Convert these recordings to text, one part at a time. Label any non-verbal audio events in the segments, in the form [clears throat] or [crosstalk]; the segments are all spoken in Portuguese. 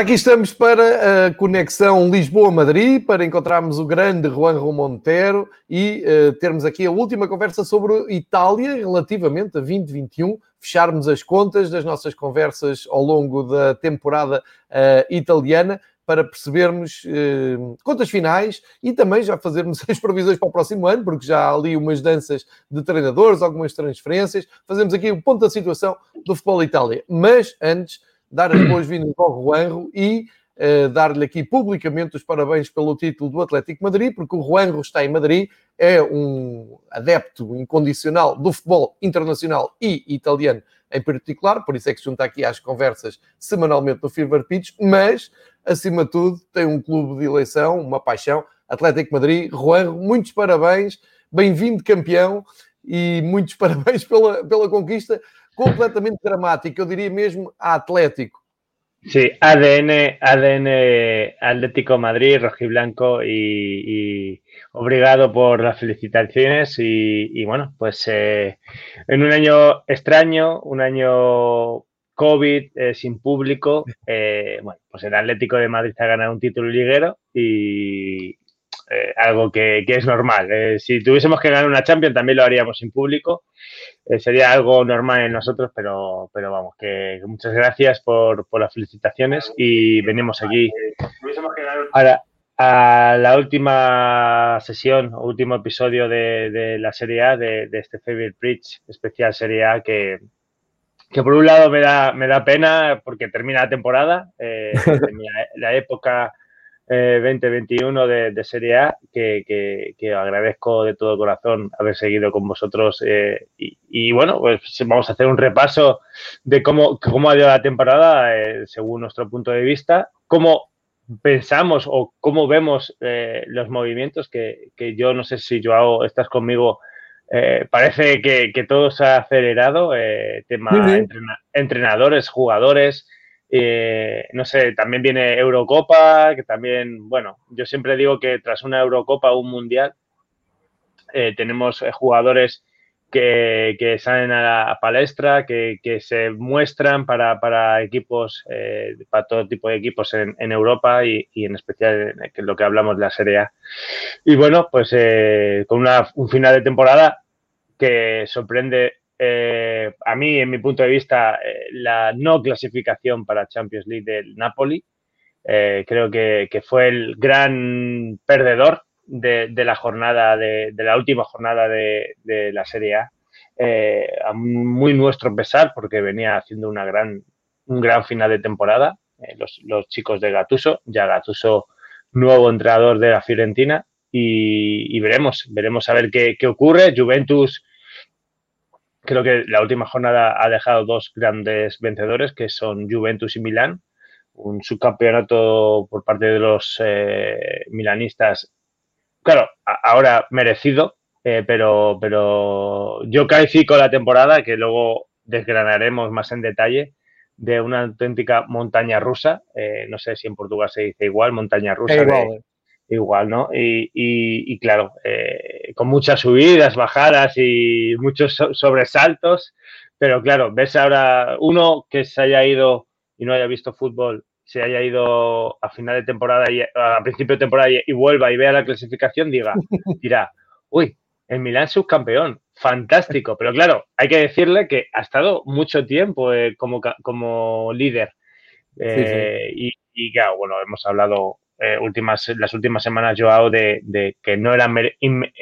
Ora, aqui estamos para a conexão Lisboa-Madrid, para encontrarmos o grande Juan Montero e uh, termos aqui a última conversa sobre Itália relativamente a 2021, fecharmos as contas das nossas conversas ao longo da temporada uh, italiana para percebermos uh, contas finais e também já fazermos [laughs] as previsões para o próximo ano, porque já há ali umas danças de treinadores, algumas transferências, fazemos aqui o ponto da situação do futebol Itália. Mas antes dar as boas-vindas ao Juanro e uh, dar-lhe aqui publicamente os parabéns pelo título do Atlético Madrid, porque o Juanro está em Madrid, é um adepto incondicional do futebol internacional e italiano em particular, por isso é que se junta aqui às conversas semanalmente no Fever Pitch, mas, acima de tudo, tem um clube de eleição, uma paixão, Atlético Madrid. Juanro, muitos parabéns, bem-vindo campeão e muitos [laughs] parabéns pela, pela conquista completamente dramático, eu diria mesmo Atlético. Sí, ADN, ADN Atlético Madrid, rojiblanco y, y obrigado por las felicitaciones y, y bueno, pues eh, en un año extraño, un año COVID, eh, sin público, eh, bueno, pues el Atlético de Madrid ha ganado un título liguero y eh, algo que, que, es normal. Eh, si tuviésemos que ganar una Champions también lo haríamos sin público eh, sería algo normal en nosotros, pero, pero vamos, que, muchas gracias por, por, las felicitaciones y venimos aquí ahora a la última sesión, último episodio de, de la Serie A, de, de este Favorite Bridge especial Serie A que, que por un lado me da, me da pena porque termina la temporada, eh, [laughs] la época eh, 2021 de, de, Serie A, que, que, que, agradezco de todo corazón haber seguido con vosotros. Eh, y, y, bueno, pues vamos a hacer un repaso de cómo, cómo ha ido la temporada eh, según nuestro punto de vista, cómo pensamos o cómo vemos eh, los movimientos, que, que, yo no sé si Joao estás conmigo. Eh, parece que, que, todo se ha acelerado, eh, tema uh -huh. entrenadores, jugadores, eh, no sé, también viene Eurocopa, que también, bueno, yo siempre digo que tras una Eurocopa o un Mundial eh, tenemos jugadores que, salen a la palestra, que, se muestran para, equipos, eh, para todo tipo de equipos en, Europa y, en especial en, lo que hablamos de la Serie A. Y bueno, pues eh, con una, un final de temporada que sorprende eh, a mí, en mi punto de vista, eh, la no clasificación para Champions League del Napoli. Eh, creo que, que, fue el gran perdedor de, de la jornada, de, de, la última jornada de, de la Serie A. Eh, a muy nuestro pesar, porque venía haciendo una gran, un gran final de temporada. Eh, los, los, chicos de Gatuso, ya Gatuso, nuevo entrenador de la Fiorentina. Y, y veremos, veremos a ver qué, qué ocurre. Juventus creo que la última jornada ha dejado dos grandes vencedores, que son Juventus y Milán. Un subcampeonato por parte de los eh, milanistas, claro, ahora merecido, eh, pero, pero yo califico la temporada, que luego desgranaremos más en detalle, de una auténtica montaña rusa. Eh, no sé si en Portugal se dice igual, montaña rusa. Igual, de, igual, ¿no? Y, y, y claro, eh, con muchas subidas, bajadas y muchos so sobresaltos, pero claro, ves ahora uno que se haya ido y no haya visto fútbol, se haya ido a final de temporada y a principio de temporada y, y vuelva y vea la clasificación, diga, [laughs] dirá, uy, el Milan subcampeón, fantástico, pero claro, hay que decirle que ha estado mucho tiempo eh, como, como líder. Eh, sí, sí. Y, y claro, bueno, hemos hablado eh, últimas, las últimas semanas, Joao, de, de que no era inme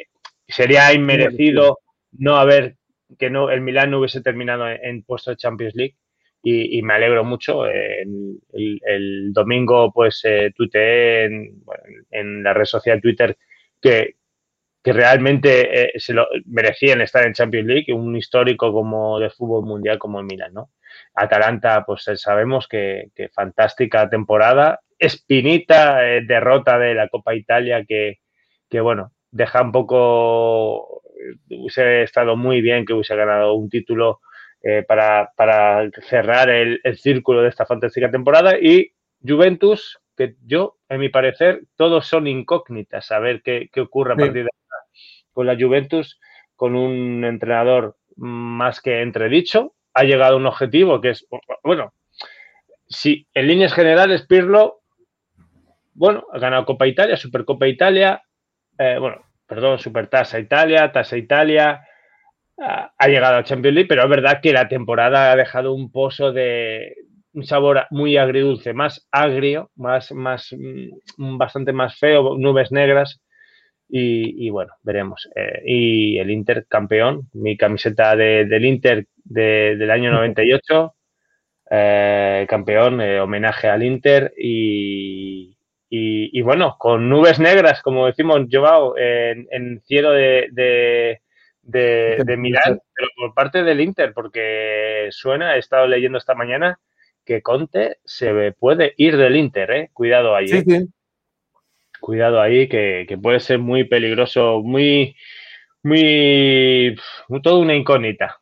sería inmerecido no haber que no el Milan no hubiese terminado en, en puesto de Champions League y, y me alegro mucho. El, el, el, domingo, pues, eh, tuiteé en, bueno, en, la red social Twitter que, que realmente eh, se lo merecían estar en Champions League, un histórico como de fútbol mundial como el Milan, ¿no? Atalanta, pues eh, sabemos que, que fantástica temporada, espinita, eh, derrota de la Copa Italia que, que bueno, deja un poco, hubiese estado muy bien que hubiese ganado un título eh, para, para, cerrar el, el, círculo de esta fantástica temporada y Juventus, que yo, en mi parecer, todos son incógnitas, a ver qué, qué ocurre a Sí. partir de ahora con la Juventus, con un entrenador más que entredicho, ha llegado a un objetivo que es, bueno, si en líneas generales Pirlo, bueno, ha ganado Copa Italia, Supercopa Italia, eh, bueno, perdón, Supertasa Italia, Tasa Italia, ha llegado a Champions League, pero es verdad que la temporada ha dejado un pozo de un sabor muy agridulce, más agrio, más, más, mm, bastante más feo, nubes negras. Y, bueno, veremos. Eh, y el Inter campeón, mi camiseta de, del Inter de, del año 98, eh, campeón, eh, homenaje al Inter y, y, y, bueno, con nubes negras, como decimos, Joao, en, en cielo de, de, de, de Milán, pero por parte del Inter, porque suena, he estado leyendo esta mañana que Conte se puede ir del Inter, ¿eh? Cuidado ahí. Sí, ¿eh? sí. Cuidado ahí, que, que, puede ser muy peligroso, muy, muy, toda uma incógnita.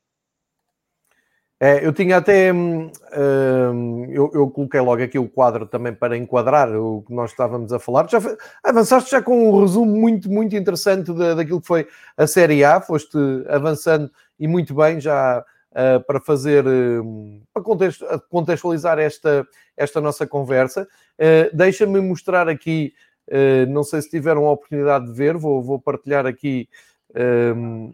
É, eu tinha até. Hum, eu, eu, coloquei logo aqui o quadro também para enquadrar o que nós estávamos a falar. Já avançaste já com um resumo muito, muito interessante da, daquilo que foi a Série A. Foste avançando e muito bem já uh, para fazer. Uh, para contextualizar esta, esta nossa conversa. Uh, Deixa-me mostrar aqui. não sei se tiveram a oportunidade de ver, vou, vou partilhar aqui um,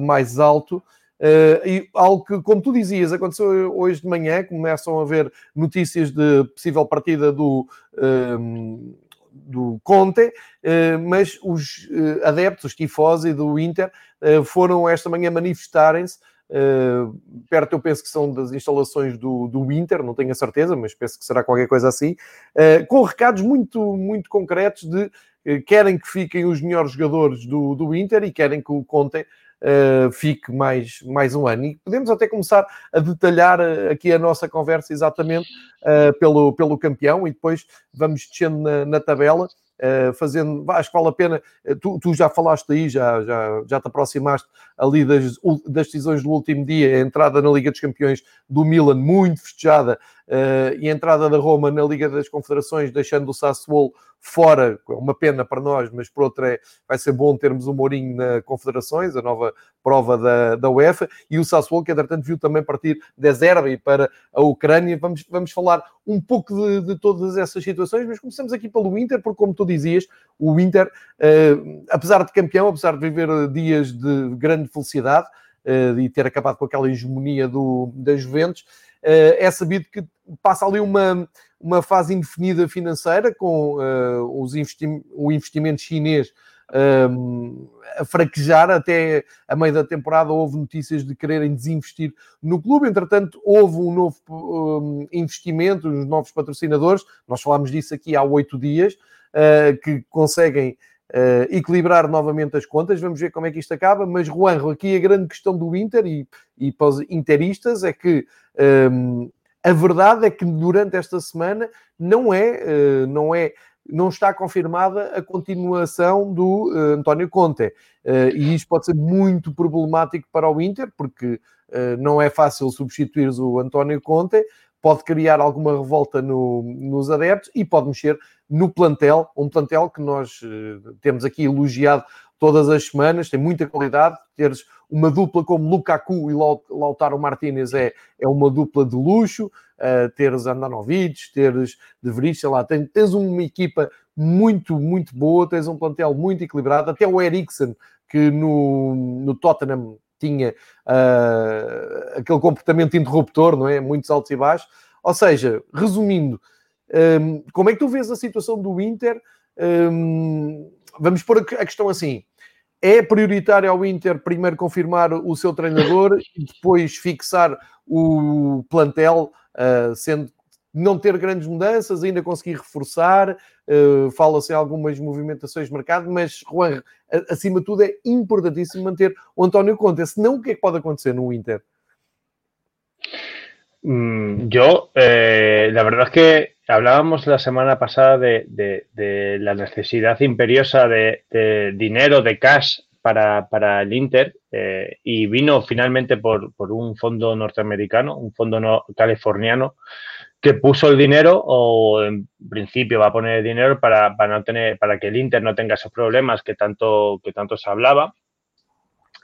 mais alto. Uh, e algo que, como tu dizias, aconteceu hoje de manhã, começam a haver notícias de possível partida do, uh, do Conte, uh, mas os adeptos, os tifosi do Inter, foram esta manhã manifestarem-se. Perto, eu penso que são das instalações do, do Inter, não tenho a certeza, mas penso que será qualquer coisa assim, com recados muito, muito concretos de querem que fiquem os melhores jogadores do, do Inter e querem que o Conte Uh, fique mais, mais um ano. E podemos até começar a detalhar uh, aqui a nossa conversa exatamente uh, pelo, pelo campeão e depois vamos descendo na, na tabela. fazendo, acho que vale a pena. Tu, tu, já falaste aí, já, já, já te aproximaste ali das, das decisões do último dia, a entrada na Liga dos Campeões do Milan, muito festejada, e a entrada da Roma na Liga das Confederações, deixando o Sassuolo fora, uma pena para nós, mas por outra é, vai ser bom termos o Mourinho na Confederações, a nova prova da, da UEFA, e o Sassuolo, que entretanto viu também partir da Zerbe para a Ucrânia. Vamos, vamos falar um pouco de, de, todas essas situações, mas começamos aqui pelo Inter, porque como tu dizias, o Inter, uh, apesar de campeão, apesar de viver dias de grande felicidade, uh, e ter acabado com aquela hegemonia do, da Juventus, é sabido que passa ali uma uma fase indefinida financeira com uh, os investi o investimento chinês um, a fraquejar até a meio da temporada. Houve notícias de quererem desinvestir no clube, entretanto houve um novo um, investimento, os novos patrocinadores, nós falámos disso aqui há oito dias, uh, que conseguem uh, equilibrar novamente as contas, vamos ver como é que isto acaba, mas Juanjo, aqui a grande questão do Inter e, e para os interistas é que um, a verdade é que durante esta semana não é, não é, não está confirmada a continuação do uh, António Conte. Uh, e isto pode ser muito problemático para o Inter, porque uh, não é fácil substituir o António Conte, pode criar alguma revolta no, nos adeptos e pode mexer no plantel, um plantel que nós temos aqui elogiado todas as semanas, tem muita qualidade, teres uma dupla como Lukaku e Lautaro Martinez é, é uma dupla de luxo, uh, teres Andanovic, teres De sei lá, tens, tens uma equipa muito, muito boa, tens um plantel muito equilibrado, até o Eriksen, que no, no Tottenham tinha uh, aquele comportamento interruptor, não é? Muitos altos e baixos. Ou seja, resumindo, um, como é que tu vês a situação do Inter? Um, vamos pôr a questão assim: é prioritário ao Inter primeiro confirmar o seu treinador e depois fixar o plantel, uh, sendo não ter grandes mudanças, ainda conseguir reforçar, uh, fala-se em algumas movimentações de mercado, mas Juan, acima de tudo é importantíssimo manter o António Conte, senão o que é que pode acontecer no Inter? Mm, yo, eh, la verdad es que hablábamos la semana pasada de, de- de la necesidad imperiosa de, de dinero, de cash para, para el Inter eh, y vino finalmente por, por un fondo norteamericano, un fondo no- californiano que puso el dinero o en principio va a poner el dinero para, para no tener para que el Inter no tenga esos problemas que tanto que tanto se hablaba.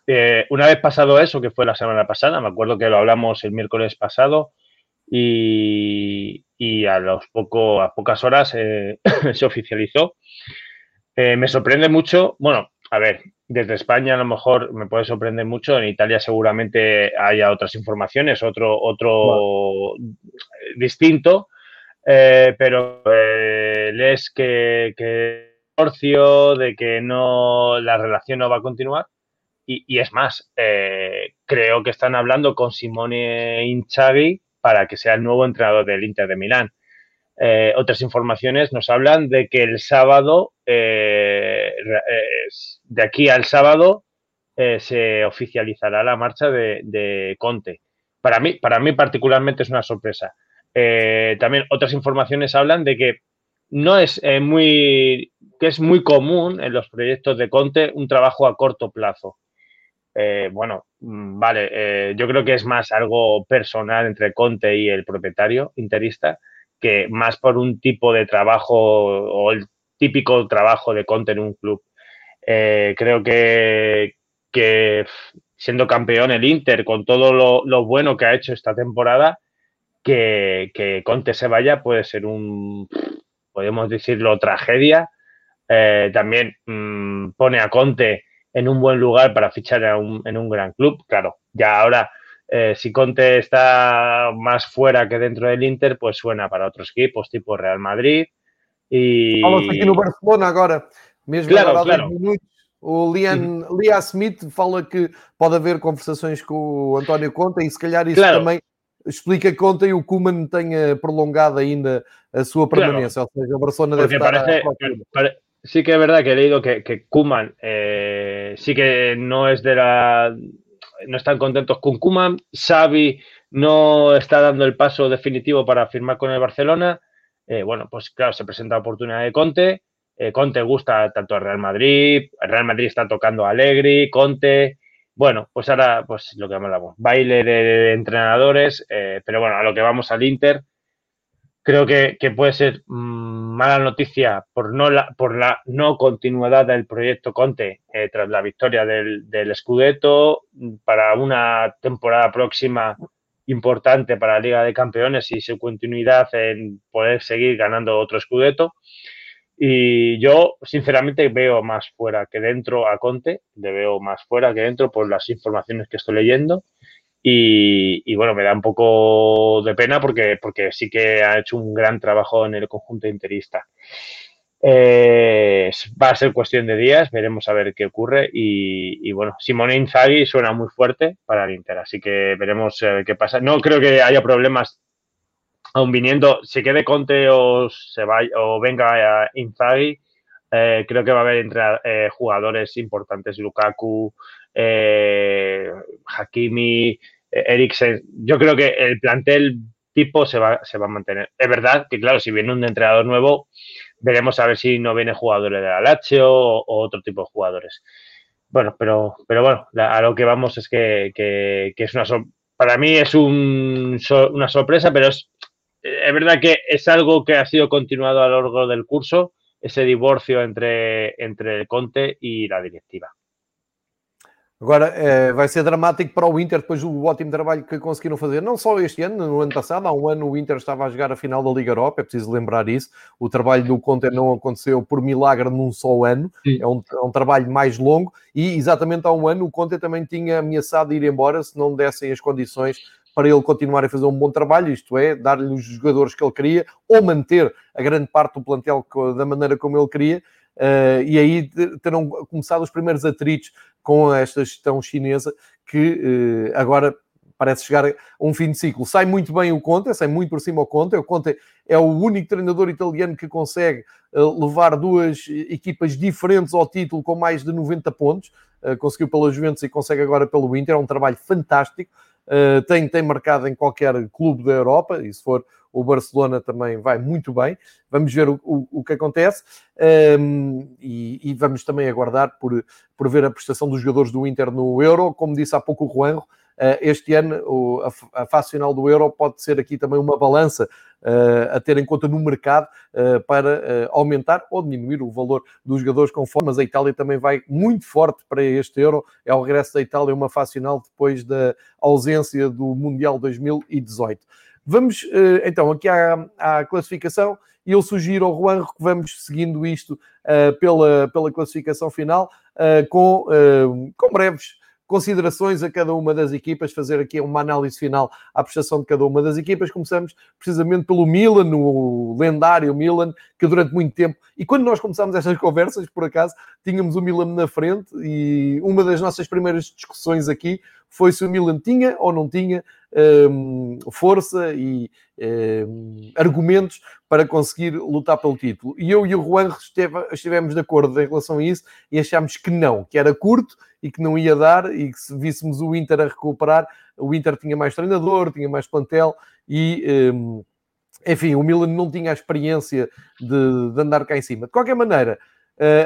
Eh, una vez pasado eso, que fue la semana pasada, me acuerdo que lo hablamos el miércoles pasado y, y a los poco a pocas horas eh, [coughs] se oficializó. Eh, me sorprende mucho, bueno, a ver, desde España a lo mejor me puede sorprender mucho, en Italia seguramente haya otras informaciones, otro, otro distinto, eh, pero eh, lees que, que divorcio, de que no la relación no va a continuar. Y, y es más, eh, creo que están hablando con Simone Inzaghi para que sea el nuevo entrenador del Inter de Milán. Eh, otras informaciones nos hablan de que el sábado, eh, eh, de aquí al sábado, se oficializará la marcha de, Conte. Para mí, para mí particularmente es una sorpresa. También otras informaciones hablan de que no es muy, que es muy común en los proyectos de Conte un trabajo a corto plazo. Bueno, mm, vale, yo creo que es más algo personal entre Conte y el propietario interista que más por un tipo de trabajo o el típico trabajo de Conte en un club. Eh, creo que, que siendo campeón el Inter, con todo lo, bueno que ha hecho esta temporada, que, que Conte se vaya puede ser un, podemos decirlo, tragedia. Eh, también mm, pone a Conte en un buen lugar para fichar un- en un gran club. Claro, ya ahora, eh, si Conte está más fuera que dentro del Inter, pues suena para otros equipos, tipo Real Madrid. E Fala-se aqui no Barcelona agora, mesmo Claro, agora há claro. 10 minutos. O Liam, Liam Smith fala que pode haver conversações com o António Conte e se calhar isso Claro. também explica que Conte e o Koeman tenha prolongado ainda a sua permanência. Ou seja, o Barcelona deve Porque estar parece, à procura. pare- sí que es verdad que he leído que, que Kuman sí que no es de la. No están contentos con Kuman. Xavi no está dando el paso definitivo para firmar con el Barcelona. Eh, bueno, pues claro, se presenta la oportunidad de Conte. Eh, Conte gusta tanto al Real Madrid. El Real Madrid está tocando a Allegri, Conte. Bueno, pues ahora, pues lo que hablamos, baile de entrenadores. eh, pero bueno, a lo que vamos al Inter creo que, que puede ser mm, mala noticia por no la, por la no continuidad del proyecto Conte eh, tras la victoria del, del Scudetto para una temporada próxima importante para la Liga de Campeones y su continuidad en poder seguir ganando otro Scudetto. Y yo, sinceramente, veo más fuera que dentro a Conte, le veo más fuera que dentro por las informaciones que estoy leyendo. Y, bueno, me da un poco de pena porque, porque sí que ha hecho un gran trabajo en el conjunto interista. Eh, va a ser cuestión de días, veremos a ver qué ocurre. Y, bueno, Simone Inzaghi suena muy fuerte para el Inter, así que veremos eh, qué pasa. No creo que haya problemas aún viniendo, se quede Conte o, se vaya, o venga a Inzaghi. Eh, creo que va a haber entre eh, jugadores importantes, Lukaku, eh, Hakimi, Eriksen. Yo creo que el plantel tipo se va, se va a mantener. Es verdad que, claro, si viene un entrenador nuevo, veremos a ver si no viene jugadores de la Lazio o, otro tipo de jugadores. Bueno, pero, pero bueno, a lo que vamos es que, que, es una para mí es un, una sorpresa, pero es, es verdad que es algo que ha sido continuado a lo largo del curso, esse divórcio entre, entre Conte e a diretiva. Agora é, vai ser dramático para o Inter depois do ótimo trabalho que conseguiram fazer, não só este ano, no ano passado, há um ano o Inter estava a jogar a final da Liga Europa, é preciso lembrar isso. O trabalho do Conte não aconteceu por milagre num só ano, é um, é um, trabalho mais longo e exatamente há um ano o Conte também tinha ameaçado ir embora se não dessem as condições para ele continuar a fazer um bom trabalho, isto é, dar-lhe os jogadores que ele queria ou manter a grande parte do plantel da maneira como ele queria. Uh, e aí terão começado os primeiros atritos com esta gestão chinesa que uh, agora parece chegar a um fim de ciclo. Sai muito bem o Conte, sai muito por cima o Conte. O Conte é o único treinador italiano que consegue uh, levar duas equipas diferentes ao título com mais de 90 pontos. conseguiu pela Juventus e consegue agora pelo Inter. É um trabalho fantástico. Tem, tem marcado em qualquer clube da Europa, e se for o Barcelona também vai muito bem. Vamos ver o, o, o que acontece um, e, e, vamos também aguardar por, por ver a prestação dos jogadores do Inter no Euro. Como disse há pouco o Juanro, este ano a, fase final do Euro pode ser aqui também uma balança uh, a ter em conta no mercado uh, para aumentar ou diminuir o valor dos jogadores conforme, mas a Itália também vai muito forte para este Euro. É o regresso da Itália, uma fase final depois da ausência do Mundial 2018. Vamos então aqui à, à classificação e eu sugiro ao Juan que vamos seguindo isto pela, pela classificação final com, com breves considerações a cada uma das equipas, fazer aqui uma análise final à prestação de cada uma das equipas. Começamos precisamente pelo Milan, o lendário Milan, que durante muito tempo, e quando nós começámos estas [laughs] conversas, por acaso, tínhamos o Milan na frente e uma das nossas primeiras discussões aqui foi se o Milan tinha ou não tinha força e um, argumentos para conseguir lutar pelo título. E eu e o Juan estivemos de acordo em relação a isso e achámos que não, que era curto e que não ia dar e que se víssemos o Inter a recuperar, o Inter tinha mais treinador, tinha mais plantel e... Um, enfim, o Milan não tinha a experiência de, de andar cá em cima. De qualquer maneira,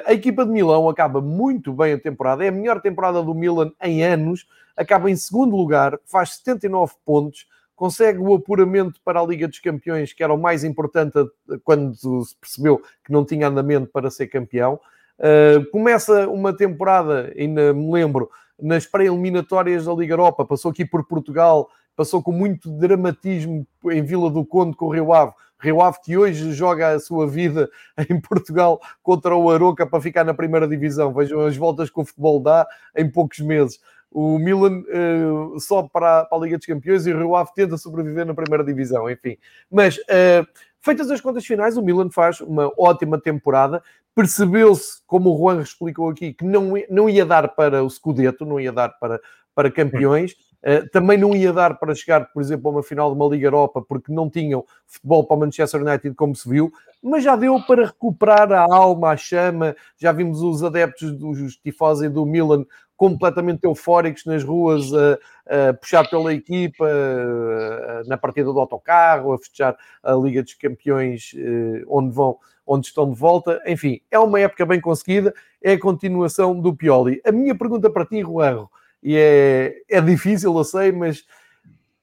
a equipa de Milão acaba muito bem a temporada, é a melhor temporada do Milan em anos, acaba em segundo lugar, faz 79 pontos, consegue o apuramento para a Liga dos Campeões, que era o mais importante quando se percebeu que não tinha andamento para ser campeão. Uh, começa uma temporada, ainda me lembro, nas pré-eliminatórias da Liga Europa, passou aqui por Portugal, passou com muito dramatismo em Vila do Conde com o Rio Ave, Rio Ave que hoje joga a sua vida [laughs] em Portugal contra o Aroca para ficar na primeira divisão. Vejam as voltas que o futebol dá em poucos meses. O Milan uh, sobe para, para, a Liga dos Campeões e o Rio Ave tenta sobreviver na primeira divisão, enfim. Mas, uh, feitas as contas finais, o Milan faz uma ótima temporada. Percebeu-se, como o Juan explicou aqui, que não, não ia dar para o Scudetto, não ia dar para, para campeões. Uh, também não ia dar para chegar, por exemplo, a uma final de uma Liga Europa, porque não tinham futebol para o Manchester United, como se viu, mas já deu para recuperar a alma, a chama. Já vimos os adeptos dos tifosi do Milan completamente eufóricos nas ruas, a, a puxar pela equipa, a, na partida do autocarro, a fechar a Liga dos Campeões, uh, onde vão onde estão de volta. Enfim, é uma época bem conseguida, é a continuação do Pioli. A minha pergunta para ti, Ruerro, e é, é difícil, eu sei, mas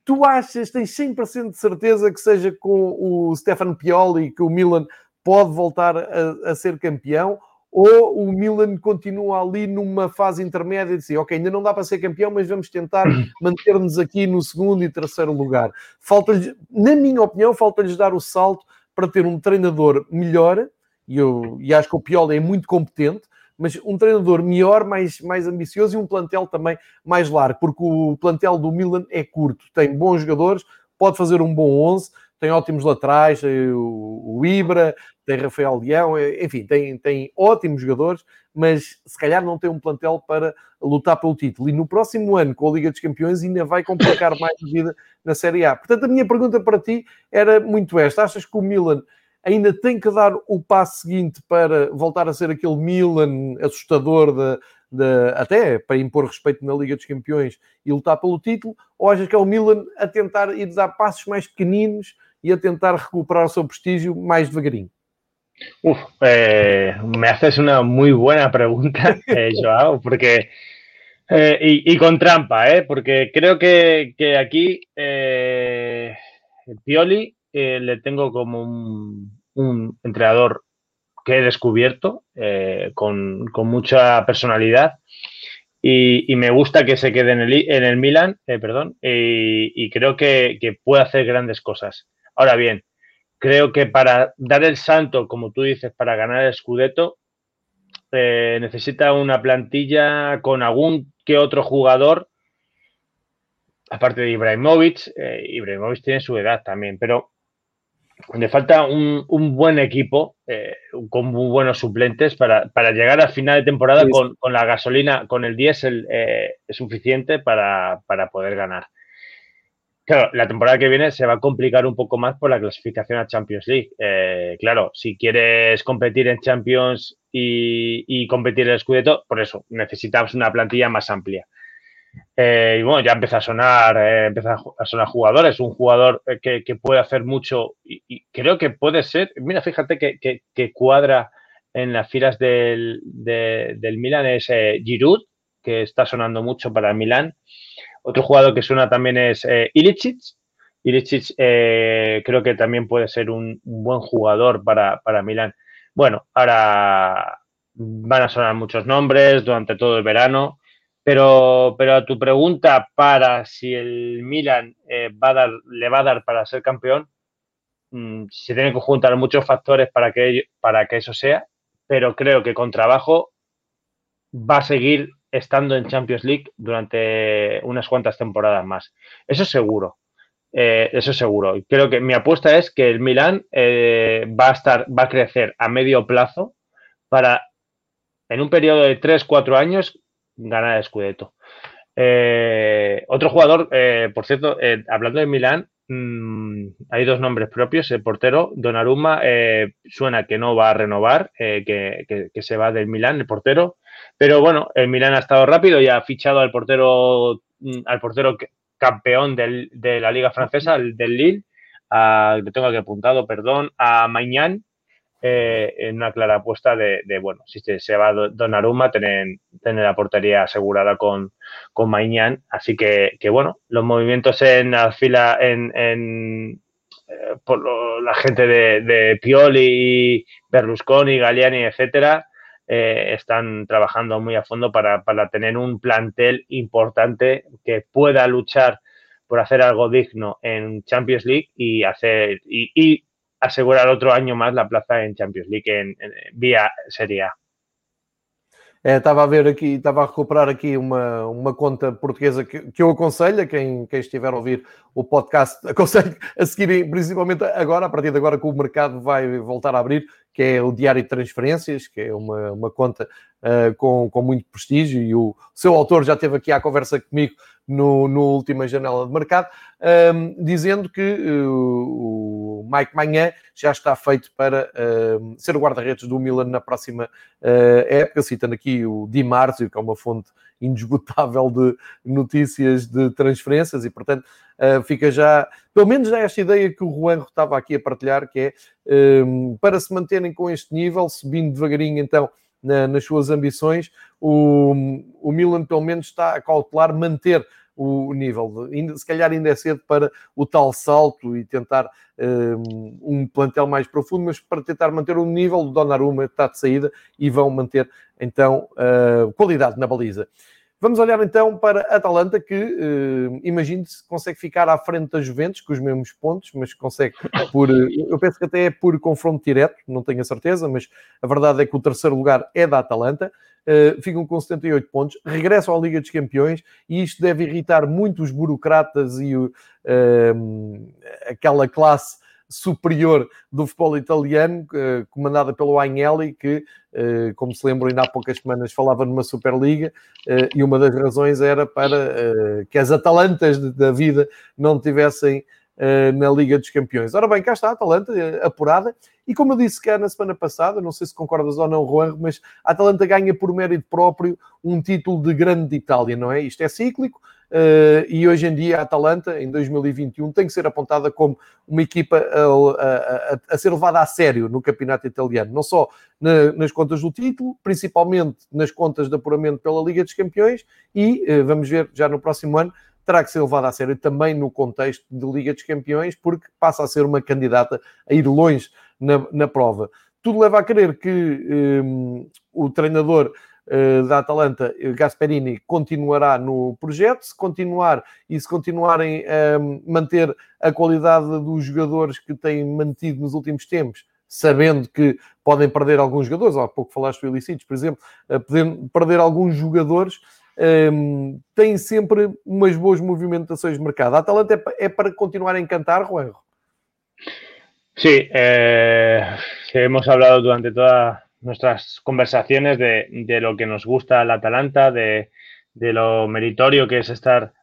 tu achas, tens 100% de certeza que seja com o Stefano Pioli que o Milan pode voltar a, a, ser campeão? Ou o Milan continua ali numa fase intermédia de dizer, ok, ainda não dá para ser campeão, mas vamos tentar [coughs] manter-nos aqui no segundo e terceiro lugar. falta na minha opinião, falta-lhes dar o salto para ter um treinador melhor, e, eu, e acho que o Pioli é muito competente, mas um treinador melhor, mais, mais ambicioso e um plantel também mais largo, porque o plantel do Milan é curto, tem bons jogadores, pode fazer um bom 11, tem ótimos laterais, o, o Ibra, tem Rafael Leão, é, enfim, tem, tem ótimos jogadores, mas se calhar não tem um plantel para lutar pelo título. E no próximo ano, com a Liga dos Campeões, ainda vai complicar mais a vida na Série A. Portanto, a minha pergunta para ti era muito esta: achas que o Milan ainda tem que dar o passo seguinte para voltar a ser aquele Milan assustador de, de, até para impor respeito na Liga dos Campeões e lutar pelo título, ou achas que é o Milan a tentar ir dar passos mais pequeninos e a tentar recuperar o seu prestígio mais devagarinho? Uf, eh, me haces una muy buena pregunta, [laughs] eh, Joao, porque eh, y, y, con trampa, ¿eh? porque creo que, que aquí eh, Pioli eh, le tengo como un, entrenador que he descubierto eh, con, mucha personalidad y, me gusta que se quede en el, Milan, eh, perdón, y, creo que, puede hacer grandes cosas. Ahora bien, creo que para dar el salto, como tú dices, para ganar el Scudetto, necesita una plantilla con algún que otro jugador aparte de Ibrahimovic, eh, Ibrahimovic tiene su edad también, pero le falta un, un buen equipo eh, con muy buenos suplentes para, para, llegar al final de temporada sí. con, con, la gasolina, con el diésel eh, suficiente para, para, poder ganar. Claro, la temporada que viene se va a complicar un poco más por la clasificación a Champions League. Eh, claro, si quieres competir en Champions y, y, competir en el Scudetto, por eso necesitamos una plantilla más amplia. Eh, y bueno, ya empieza a sonar, eh, empieza a sonar jugadores, un jugador eh, que, puede hacer mucho y, creo que puede ser, mira, fíjate que, cuadra en las filas del, del Milan es Giroud, que está sonando mucho para el Milan. Otro jugador que suena también es Ilicic. Ilicic creo que también puede ser un, buen jugador para, para Milan. Bueno, ahora van a sonar muchos nombres durante todo el verano. Pero, pero a tu pregunta para si el Milan eh, va a dar, le va a dar para ser campeón, mm, se tienen que juntar muchos factores para que, para que eso sea, pero creo que con trabajo va a seguir estando en Champions League durante unas cuantas temporadas más. Eso es seguro. Eh, eso es seguro. Creo que mi apuesta es que el Milan eh, va a estar, va a crecer a medio plazo para en un periodo de 3-4 años ganar el Scudetto. Eh, otro jugador, eh, por cierto, eh, hablando de Milán, mm, hay dos nombres propios. El portero, Donnarumma, suena que no va a renovar, que, se va del Milán, el portero. Pero bueno, el Milán ha estado rápido y ha fichado al portero, mm, al portero campeón de la Liga Francesa, del Lille. A, lo tengo aquí apuntado, perdón, a Mañán, eh, en una clara apuesta de, bueno, si se, va Donnarumma, tener, tener la portería asegurada con, con. Así que, bueno, los movimientos en la fila, en, eh, por la gente de, Pioli, Berlusconi, Galliani, etcétera, eh, están trabajando muy a fondo para, tener un plantel importante que pueda luchar por hacer algo digno en Champions League y hacer y asegurar otro año más la plaza en Champions League en, en via Serie A. É, estava a ver aqui, estava a recuperar aqui uma, uma conta portuguesa que, que eu aconselho a quem, quem estiver a ouvir o podcast, [laughs] aconselho a seguirem, principalmente agora, a partir de agora que o mercado vai voltar a abrir, que é o Diário de Transferências, que é uma, uma conta uh, com, com muito prestígio, e o seu autor já esteve aqui à conversa comigo no, no última janela de mercado, um, dizendo que uh, o Mike Manhã já está feito para uh, ser o guarda-redes do Milan na próxima uh, época, citando aqui o Di Marzio, que é uma fonte [laughs] indesgotável de notícias de transferências e, portanto, uh, fica já, pelo menos já esta ideia que o Juan estava aqui a partilhar, que é um, para se manterem com este nível, subindo devagarinho então na, nas suas ambições, o, o Milan pelo menos está a cautelar manter o nível. Se calhar ainda é cedo para o tal salto e tentar um, um plantel mais profundo, mas para tentar manter o nível do Donnarumma está de saída e vão manter então uh, qualidade na baliza. Vamos olhar então para Atalanta, que uh, imagino-se consegue ficar à frente da Juventus com os mesmos pontos, mas consegue por. Eu penso que até é por confronto direto, não tenho a certeza, mas a verdade é que o terceiro lugar é da Atalanta. Uh, ficam com 78 pontos, regressam à Liga dos Campeões e isto deve irritar muito os burocratas e uh, aquela classe superior do futebol italiano, uh, comandada pelo Agnelli, que, uh, como se lembram, ainda há poucas semanas falava numa Superliga, uh, e uma das razões era para que as Atalantas da vida não tivessem na Liga dos Campeões. Ora bem, cá está a Atalanta, apurada, e como eu disse cá na semana passada, não sei se concordas ou não, Juan, mas a Atalanta ganha por mérito próprio um título de grande de Itália, não é? Isto é cíclico, Uh, e hoje em dia a Atalanta, em 2021, tem que ser apontada como uma equipa a, a, a, ser levada a sério no campeonato italiano, não só na, nas contas do título, principalmente nas contas de apuramento pela Liga dos Campeões, e vamos ver já no próximo ano. Terá que ser levada a sério também no contexto de Liga dos Campeões, porque passa a ser uma candidata a ir longe na, na prova. Tudo leva a crer que um, eh, o treinador eh, da Atalanta, eh, Gasperini, continuará no projeto. Se continuar e se continuarem a manter a qualidade dos jogadores que têm mantido nos últimos tempos, sabendo que podem perder alguns jogadores, há pouco falaste do Ilicitos, por exemplo, podem perder alguns jogadores, um, tem sempre umas boas movimentações de mercado. A Atalanta é, é para continuar a encantar, Juanjo? Sí, eh, hemos hablado durante toda nuestras conversaciones de, lo que nos gusta el Atalanta, de, lo meritorio que es estar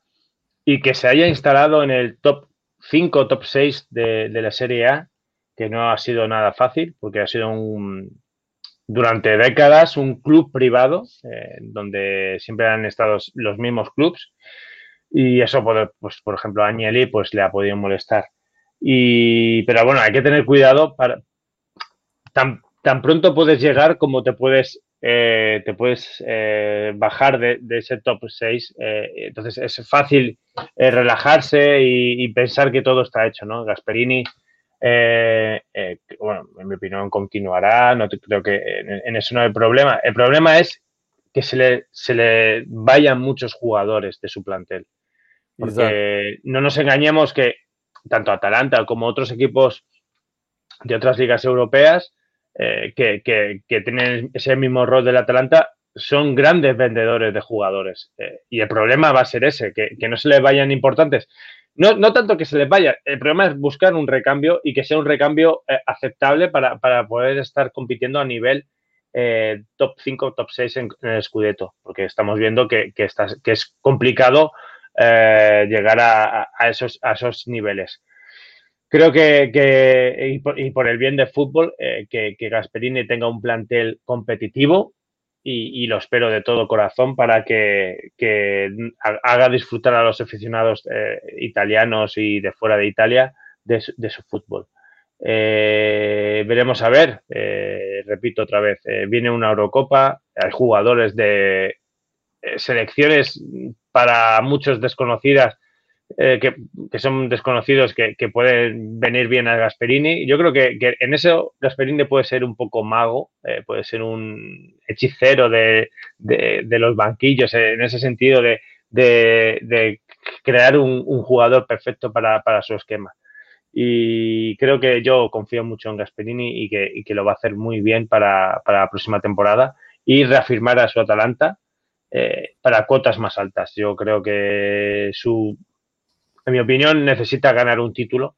y que se haya instalado en el top 5, top 6 de, la Serie A, que no ha sido nada fácil, porque ha sido un, durante décadas un club privado eh, donde siempre han estado los mismos clubes y eso, pues, por ejemplo, a Agnelli pues, le ha podido molestar. Y, pero bueno, hay que tener cuidado para... Tan, tan pronto puedes llegar como te puedes, eh, te puedes eh, bajar de, ese top 6. entonces es fácil relajarse y, y, pensar que todo está hecho, ¿no? Gasperini eh, eh, bueno, en mi opinión continuará, no creo que en, eso no hay problema. El problema es que se le, se le vayan muchos jugadores de su plantel. Porque no nos engañemos que tanto Atalanta como otros equipos de otras ligas europeas eh, que, tienen ese mismo rol del Atalanta son grandes vendedores de jugadores. y el problema va a ser ese, que, que no se les vayan importantes. No, no, tanto que se les vaya, el problema es buscar un recambio y que sea un recambio eh, aceptable para, poder estar compitiendo a nivel eh, top 5, top 6 en, el Scudetto, porque estamos viendo que, que, que es complicado eh, llegar a, esos, a esos niveles. Creo que, y, por, el bien del fútbol, que, que Gasperini tenga un plantel competitivo, y, lo espero de todo corazón para que, haga disfrutar a los aficionados eh, italianos y de fuera de Italia de, su fútbol. Eh, veremos a ver, eh, repito otra vez, viene una Eurocopa, hay jugadores de selecciones para muchos desconocidas eh, que, son desconocidos que, pueden venir bien a Gasperini. Yo creo que, en eso Gasperini puede ser un poco mago, eh, puede ser un hechicero de, los banquillos, eh, en ese sentido de, crear un, jugador perfecto para, su esquema. Y creo que yo confío mucho en Gasperini y que, lo va a hacer muy bien para, la próxima temporada y reafirmar a su Atalanta. para cuotas más altas. Yo creo que su en mi opinión, necesita ganar un título.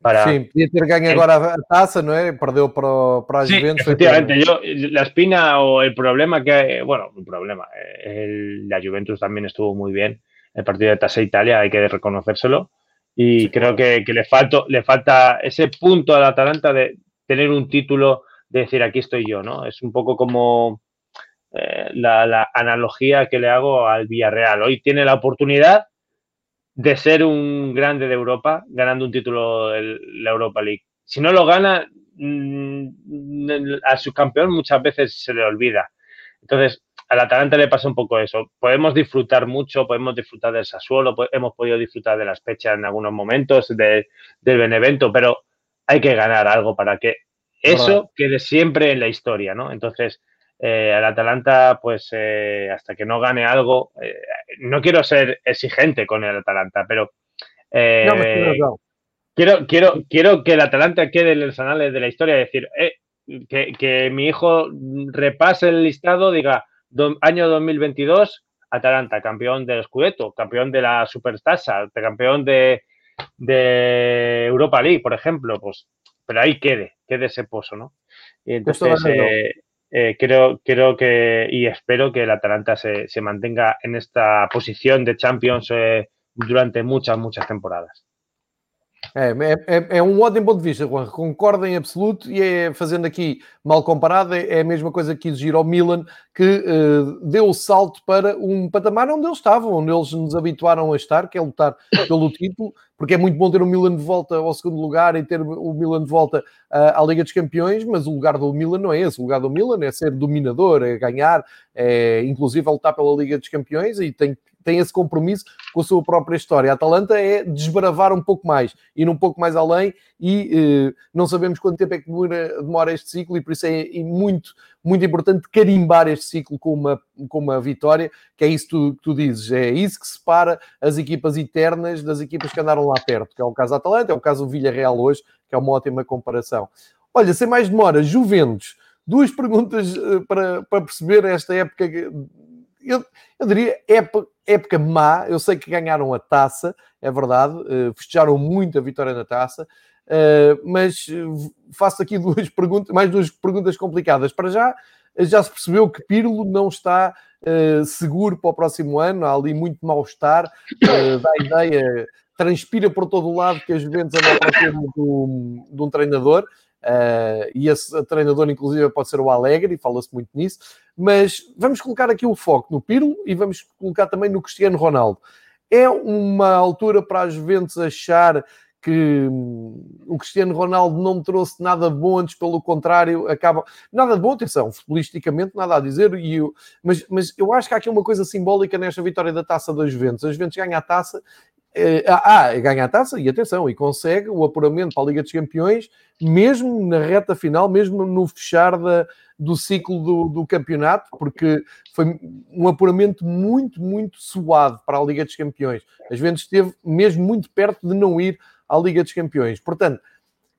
Para... Sí, Peter gana ahora a taza, ¿no? Perdió para, para sí, Efectivamente, yo, la espina o el problema que, bueno, un problema, el, la Juventus también estuvo muy bien. El partido de Tasa Italia, hay que reconocérselo. Y creo que, que, le, falta, le falta ese punto al Atalanta de tener un título, de decir aquí estoy yo, ¿no? Es un poco como eh, la, la, analogía que le hago al Villarreal. Hoy tiene la oportunidad de ser un grande de Europa, ganando un título de la Europa League. Si no lo gana, mm, a su campeón muchas veces se le olvida. Entonces, al Atalanta le pasa un poco eso. Podemos disfrutar mucho, podemos disfrutar del Sassuolo, hemos podido disfrutar de las fechas en algunos momentos, del Benevento, pero hay que ganar algo para que eso quede siempre en la historia, ¿no? Entonces, eh, al Atalanta, pues eh, hasta que no gane algo, eh, no quiero ser exigente con el Atalanta, pero quiero, quiero, quiero que el Atalanta quede en los anales de la historia, decir, que, mi hijo repase el listado, diga, año 2022, Atalanta, campeón del Scudetto, campeón de la Supertasa, campeón de, de Europa League, por ejemplo, pues, pero ahí quede, quede ese pozo, ¿no? Y entonces, eh, creo, creo que y espero que el Atalanta se, se mantenga en esta posición de Champions eh, durante muchas, muchas temporadas. É, é, é, um ótimo ponto de vista, Juan. Concordo em absoluto e é, fazendo aqui mal comparado, é, é a mesma coisa que exigir ao Milan, que uh, deu o salto para um patamar onde eles estavam, onde eles nos habituaram a estar, que é lutar [laughs] pelo título, porque é muito bom ter o Milan de volta ao segundo lugar e ter o Milan de volta uh, à Liga dos Campeões, mas o lugar do Milan não é esse. O lugar do Milan é ser dominador, é ganhar, é inclusive a lutar pela Liga dos Campeões e tem tem esse compromisso com a sua própria história. A Atalanta é desbravar um pouco mais, ir um pouco mais além e eh, não sabemos quanto tempo é que demora, demora, este ciclo e por isso é, é muito, muito importante carimbar este ciclo com uma, com uma vitória, que é isso que tu, que tu dizes, é isso que separa as equipas eternas das equipas que andaram lá perto, que é o caso da Atalanta, é o caso do Villarreal hoje, que é uma ótima comparação. Olha, sem mais demora, Juventus, duas perguntas eh, para, para perceber esta época eu, eu diria época, época má. Eu sei que ganharam a taça, é verdade, uh, festejaram muito a vitória na taça, uh, mas faço aqui [laughs] duas perguntas, mais duas perguntas complicadas. Para já, já se percebeu que Pirlo não está seguro para o próximo ano, há ali muito mal-estar, dá ideia, transpira por todo o lado que a Juventus anda a um, de um treinador. Uh, e esse treinador, inclusive, pode ser o Alegre, e fala-se muito nisso. Mas vamos colocar aqui o foco no Pirlo e vamos colocar também no Cristiano Ronaldo. É uma altura para as Juventus achar que hum, o Cristiano Ronaldo não trouxe nada bom, antes pelo contrário, acaba. Nada de bom, atenção, futbolisticamente, nada a dizer, e eu... mas, mas eu acho que há aqui uma coisa simbólica nesta vitória da taça das Juventus. As Juventus ganham a taça. Eh, ah, ah, ganha a taça e atenção, e consegue o apuramento para a Liga dos Campeões, mesmo na reta final, mesmo no fechar da, do ciclo do, do, campeonato, porque foi um apuramento muito, muito suado para a Liga dos Campeões. As Juventus esteve mesmo muito perto de não ir à Liga dos Campeões. Portanto,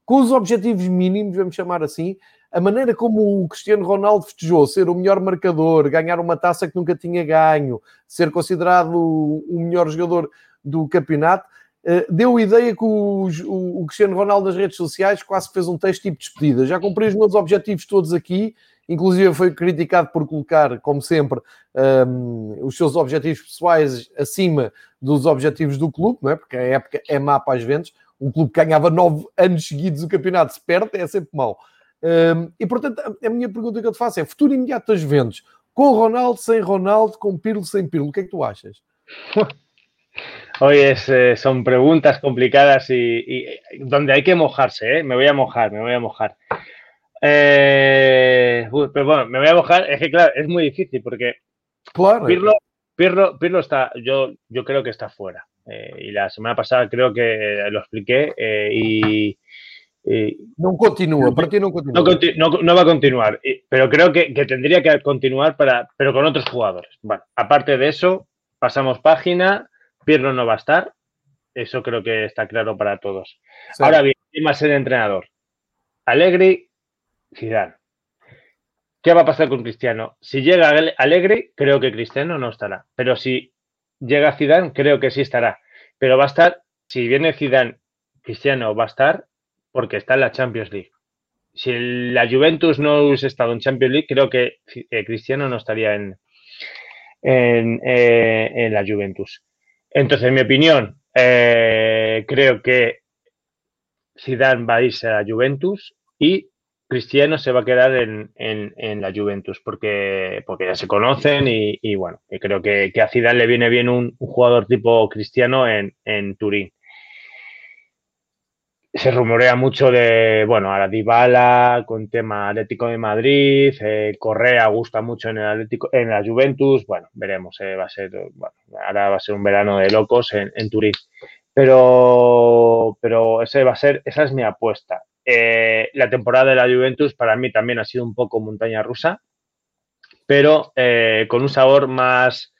com os objetivos mínimos, vamos chamar assim, a maneira como o Cristiano Ronaldo festejou, ser o melhor marcador, ganhar uma taça que nunca tinha ganho, ser considerado o melhor jogador do campeonato, eh, deu a ideia que o, o, Cristiano Ronaldo nas redes sociais quase fez um texto tipo despedida. Já cumpri os meus objetivos todos aqui, inclusive foi criticado por colocar, como sempre, um, ehm, os seus objetivos pessoais acima dos objetivos do clube, não é? porque a época é má para as vendas um clube que ganhava nove anos seguidos o campeonato, se perde, é sempre mau. Um, e portanto, a, a, minha pergunta que eu te faço é: futuro imediato das vendas, com Ronaldo, sem Ronaldo, com Pirlo, sem Pirlo, o que é que tu achas? [laughs] Hoy es, eh, son preguntas complicadas y, y, donde hay que mojarse, ¿eh? Me voy a mojar, me voy a mojar. Eh, pero bueno, me voy a mojar, es que claro, es muy difícil porque claro. Pirlo, Pirlo, Pirlo está, yo, yo creo que está fuera. Eh, y la semana pasada creo que lo expliqué eh, y, no continúa, no, continúa. No, va a continuar, pero creo que, tendría que continuar para, pero con otros jugadores. Bueno, aparte de eso, pasamos página, Pirlo no va a estar, eso creo que está claro para todos. Ahora bien, ¿quién va a ser entrenador? Alegri, Zidane. ¿Qué va a pasar con Cristiano? Si llega Alegre, creo que Cristiano no estará. Pero si llega Zidane, creo que sí estará. Pero va a estar, si viene Zidane, Cristiano va a estar porque está en la Champions League. Si la Juventus no hubiese estado en Champions League, creo que eh, Cristiano no estaría en, eh, en, la Juventus. Entonces, en mi opinión, eh, creo que Zidane va a irse a la Juventus y Cristiano se va a quedar en, la Juventus porque, porque ya se conocen y, bueno, creo que, a Zidane le viene bien un, jugador tipo Cristiano en, Turín. Se rumorea mucho de, bueno, a la Dybala con tema Atlético de Madrid, eh, Correa gusta mucho en el Atlético, en la Juventus, bueno, veremos, eh, va a ser, bueno, ahora va a ser un verano de locos en, en Turín. Pero, pero ese va a ser, esa es mi apuesta. Eh, la temporada de la Juventus para mí también ha sido un poco montaña rusa, pero con un sabor más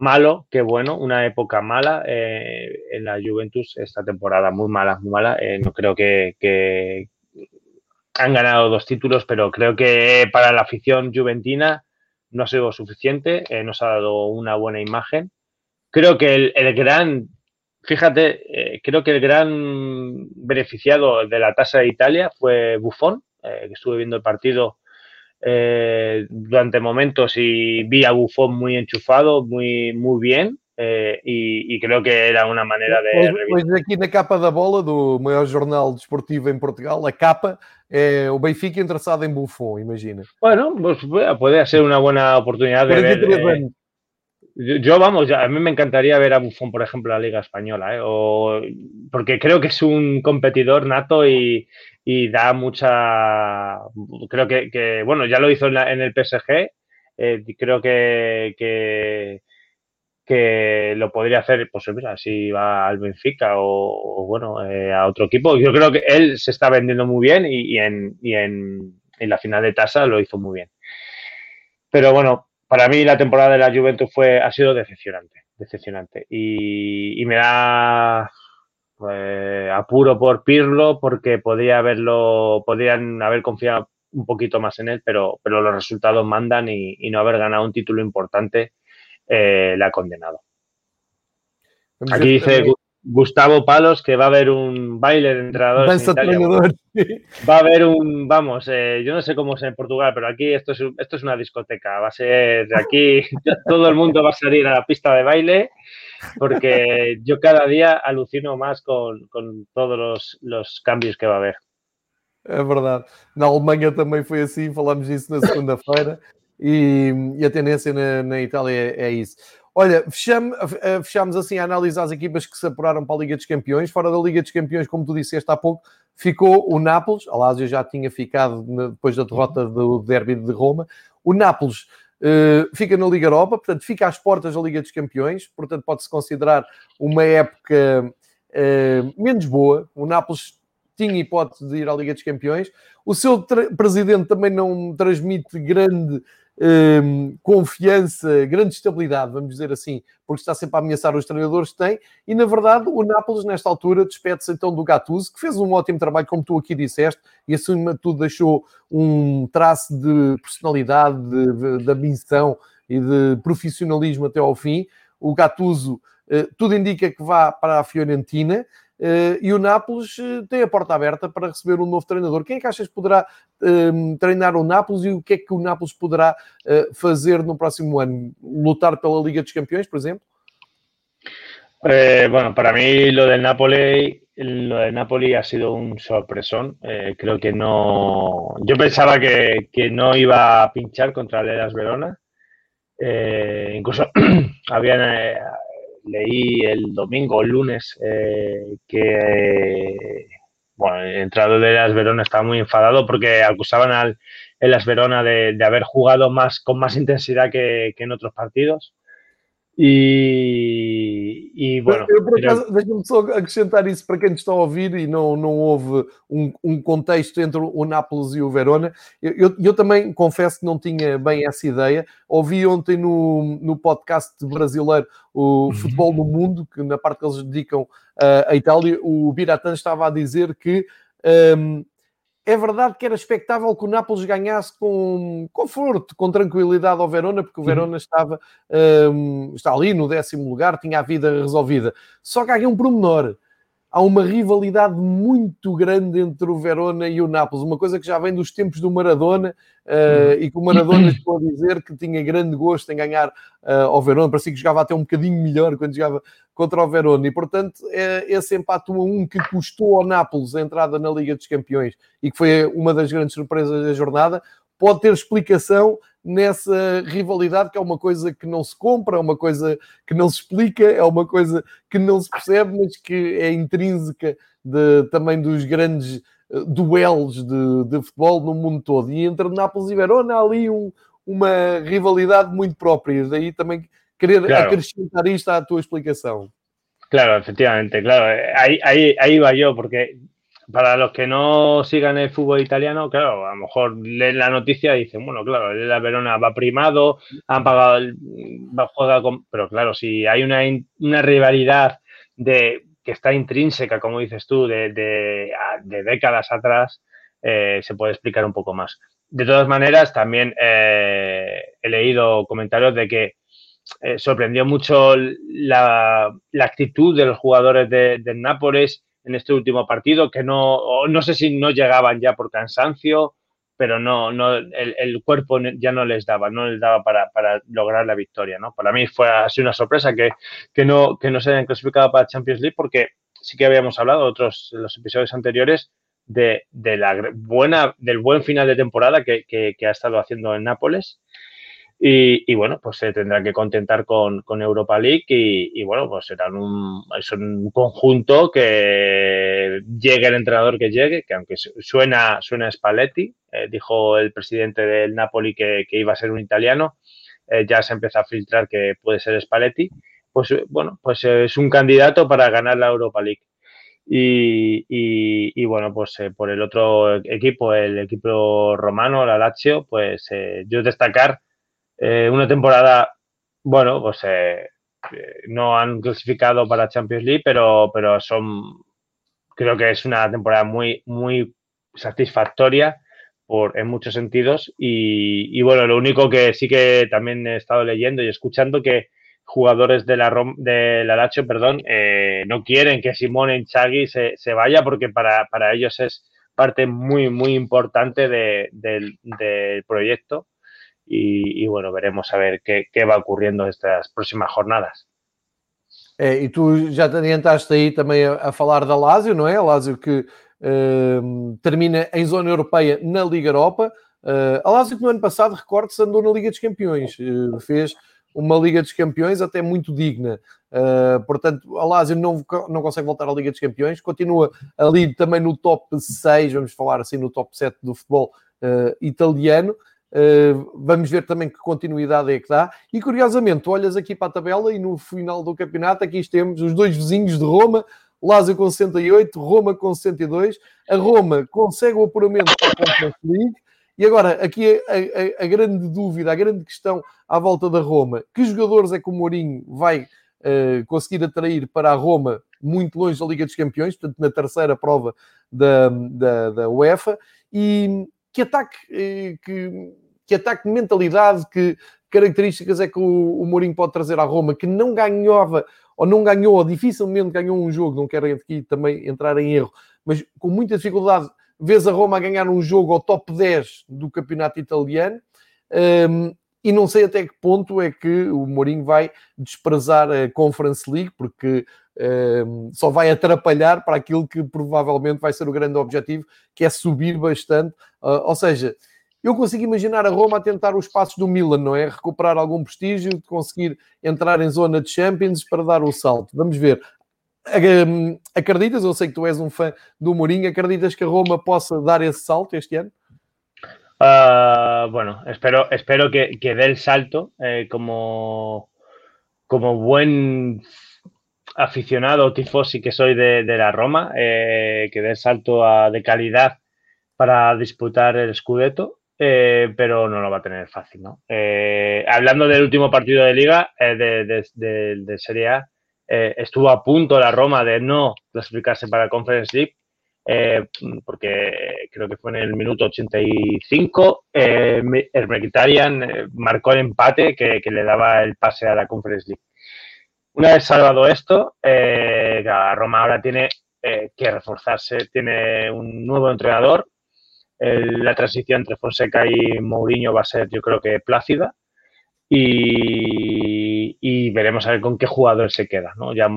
malo que bueno, una época mala eh, en la Juventus esta temporada, muy mala, muy mala. no creo que, han ganado dos títulos, pero creo que para la afición juventina no ha sido suficiente, nos ha dado una buena imagen. Creo que el gran Fíjate, eh, creo que el gran beneficiado de la tasa de Italia fue Buffon, eh, que estuve viendo el partido eh, durante momentos y vi a Buffon muy enchufado, muy, muy bien. y, creo que era una manera de. Hoy aquí en la capa da bola do maior jornal desportivo en Portugal, la capa é o Benfica interesado en Buffon, imagina. Bueno, pues puede ser una buena oportunidad de ver. Yo, vamos, a mí me encantaría ver a Buffon, por ejemplo, en la Liga Española, ¿eh? o, porque creo que es un competidor nato y, da mucha. Creo que, bueno, ya lo hizo en, el PSG, eh, creo que, que, lo podría hacer, pues mira, si va al Benfica o, bueno, eh, a otro equipo. Yo creo que él se está vendiendo muy bien y, en, y en, en la final de tasa lo hizo muy bien. Pero bueno, para mí la temporada de la Juventus fue, ha sido decepcionante, decepcionante. Y, me da pues, apuro por Pirlo porque podría haberlo, podrían haber confiado un poquito más en él, pero, pero los resultados mandan y, no haber ganado un título importante eh, le ha condenado. Aquí dice Gustavo Palos que va a haber un baile de entrenadores. Va a haber un, vamos, eh, yo no sé cómo es en Portugal, pero aquí esto es, esto es una discoteca. Va a ser de aquí, [laughs] todo el mundo va a salir a la pista de baile, porque yo cada día alucino más con, todos los, cambios que va a haber. É verdade. Na Alemanha também foi assim, falamos disso na segunda-feira e, e, a tendência na, na Itália é, é, isso. Olha, eh, fechamos assim a analisar as equipas que se apuraram para a Liga dos Campeões. Fora da Liga dos Campeões, como tu disseste há pouco, ficou o Nápoles. A Lazio já tinha ficado depois da derrota do derby de Roma. O Nápoles uh, fica na Liga Europa, portanto, fica às portas da Liga dos Campeões. Portanto, pode-se considerar uma época uh, menos boa. O Nápoles tinha hipótese de ir à Liga dos Campeões. O seu presidente também não transmite grande um, confiança, grande estabilidade, vamos dizer assim, porque está sempre a ameaçar os treinadores que tem. E na verdade, o Nápoles, nesta altura, despede-se então do Gattuso, que fez um ótimo trabalho, como tu aqui disseste, e acima de tudo deixou um traço de personalidade, de, de ambição e de profissionalismo até ao fim. O Gattuso, uh, tudo indica que vá para a Fiorentina. Uh, e o Nápoles uh, tem a porta aberta para receber um novo treinador. Quem é que achas que poderá uh, treinar o Nápoles e o que é que o Nápoles poderá eh, fazer no próximo ano? Lutar pela Liga dos Campeões, por exemplo? Eh, bueno, para mí lo del Napoli, lo del Napoli ha sido un sorpresón. Eh, creo que no. Yo pensaba que, que, no iba a pinchar contra el Elas Verona. incluso [clears throat] habían leí el domingo o el lunes eh, que bueno, el entrenador de Las Verona estaba muy enfadado porque acusaban al Las Verona de, de, haber jugado más con más intensidad que, que en otros partidos. E, e bueno, eu, por acaso, deixa-me só acrescentar isso para quem está a ouvir e não, não houve um, um contexto entre o Nápoles e o Verona. Eu, eu, eu, também confesso que não tinha bem essa ideia. Ouvi ontem no, no podcast brasileiro o uhum. Futebol no Mundo, que na parte que eles dedicam uh, à Itália, o Biratan estava a dizer que um, é verdade que era expectável que o Nápoles ganhasse com conforto, com tranquilidade ao Verona, porque o Verona estava um, está ali no décimo lugar, tinha a vida resolvida. Só que há aqui um promenor. Há uma rivalidade muito grande entre o Verona e o Nápoles, uma coisa que já vem dos tempos do Maradona, uh, e que o Maradona [clears throat] chegou a dizer que tinha grande gosto em ganhar uh, ao Verona, parecia que jogava até um bocadinho melhor quando jogava contra o Verona. E, portanto, é esse empate 1 a 1 que custou ao Nápoles a entrada na Liga dos Campeões e que foi uma das grandes surpresas da jornada, pode ter explicação nessa rivalidade que é uma coisa que não se compra, é uma coisa que não se explica, é uma coisa que não se percebe, mas que é intrínseca de, também dos grandes uh, duelos de, de, futebol no mundo todo. E entre Nápoles e Verona há ali um, uma rivalidade muito própria. Daí também querer claro. acrescentar isto à tua explicação. Claro, efectivamente, claro. Ahí, ahí, ahí va yo, porque para los que no sigan el fútbol italiano, claro, a lo mejor leen la noticia y dicen, bueno, claro, la Verona va primado, han pagado, el, va juega con... Pero claro, si hay una, una rivalidad de que está intrínseca, como dices tú, de, de, de décadas atrás, eh, se puede explicar un poco más. De todas maneras, también eh, he leído comentarios de que eh, sorprendió mucho la, la, actitud de los jugadores de, de, Nápoles en este último partido, que no, no sé si no llegaban ya por cansancio, pero no, no el, el cuerpo ya no les daba, no les daba para, para, lograr la victoria. ¿no? Para mí fue así una sorpresa que, que, no, que no se hayan clasificado para Champions League, porque sí que habíamos hablado otros los episodios anteriores de, de la buena, del buen final de temporada que, que, que ha estado haciendo en Nápoles y, bueno, pues se tendrá que contentar con, con Europa League y, bueno, pues serán un, es un conjunto que llegue el entrenador que llegue, que aunque suena, suena Spalletti, eh, dijo el presidente del Napoli que, iba a ser un italiano, eh, ya se empieza a filtrar que puede ser Spalletti, pues bueno, pues es un candidato para ganar la Europa League. Y, bueno, pues eh, por el otro equipo, el equipo romano, la Lazio, pues eh, yo destacar eh, una temporada, bueno, pues eh, no han clasificado para Champions League, pero, pero son, creo que es una temporada muy, muy satisfactoria por, en muchos sentidos. Y, y, bueno, lo único que sí que también he estado leyendo y escuchando que jugadores de la, Rom, de la Lazio, perdón, eh, no quieren que Simone Inzaghi se, se vaya porque para, para, ellos es parte muy, muy importante de, del proyecto y, y, bueno, veremos a ver qué, qué va ocurriendo estas próximas jornadas. É, e tu já te adiantaste aí também a, a, falar da Lásio, não é? A Lásio que uh, termina em zona europeia na Liga Europa. Uh, a Lazio que no ano passado, recorde-se, andou na Liga dos Campeões, uh, fez uma Liga dos Campeões até muito digna. Uh, portanto, a Lazio não, não consegue voltar à Liga dos Campeões, continua ali também no top 6, vamos falar assim, no top 7 do futebol uh, italiano. Uh, vamos ver também que continuidade é que dá. E curiosamente, olhas aqui para a tabela e no final do campeonato, aqui temos os dois vizinhos de Roma, Lazio com 68, Roma com 62. A Roma consegue o apuramento para a League. E agora, aqui a, a, a, grande dúvida, a grande questão à volta da Roma: que jogadores é que o Mourinho vai uh, conseguir atrair para a Roma, muito longe da Liga dos Campeões, portanto, na terceira prova da, da, da UEFA? E que ataque, uh, que, que ataque de mentalidade, que características é que o, o Mourinho pode trazer à Roma, que não ganhava ou não ganhou, ou dificilmente ganhou um jogo, não quero aqui também entrar em erro, mas com muita dificuldade, vês a Roma a ganhar um jogo ao top 10 do campeonato italiano, um, e não sei até que ponto é que o Mourinho vai desprezar a Conference League, porque só vai atrapalhar para aquilo que provavelmente vai ser o grande objetivo, que é subir bastante, uh, ou seja, eu consigo imaginar a Roma a tentar os passos do Milan, não é? Recuperar algum prestígio, conseguir entrar em zona de Champions para dar o salto. Vamos ver. Acreditas, eu sei que tu és um fã do Mourinho, acreditas que a Roma possa dar esse salto este ano? Uh, bueno, espero, espero que, que el salto eh, como, como buen aficionado tifosi que soy de, de la Roma, eh, que dé el salto a, de calidad para disputar el Scudetto eh, pero no lo va a tener fácil, ¿no? Eh, hablando del último partido de liga, eh, de, de, de, Serie A, eh, estuvo a punto la Roma de no clasificarse para la Conference League, eh, porque creo que fue en el minuto 85, el Mkhitaryan marcó el empate que, le daba el pase a la Conference League. Una vez salvado esto, la Roma ahora tiene que reforzarse, tiene un nuevo entrenador, la transición entre Fonseca y Mourinho va a ser, yo creo que plácida. Y, y, veremos a ver con qué jugadores se queda. ¿no? Ya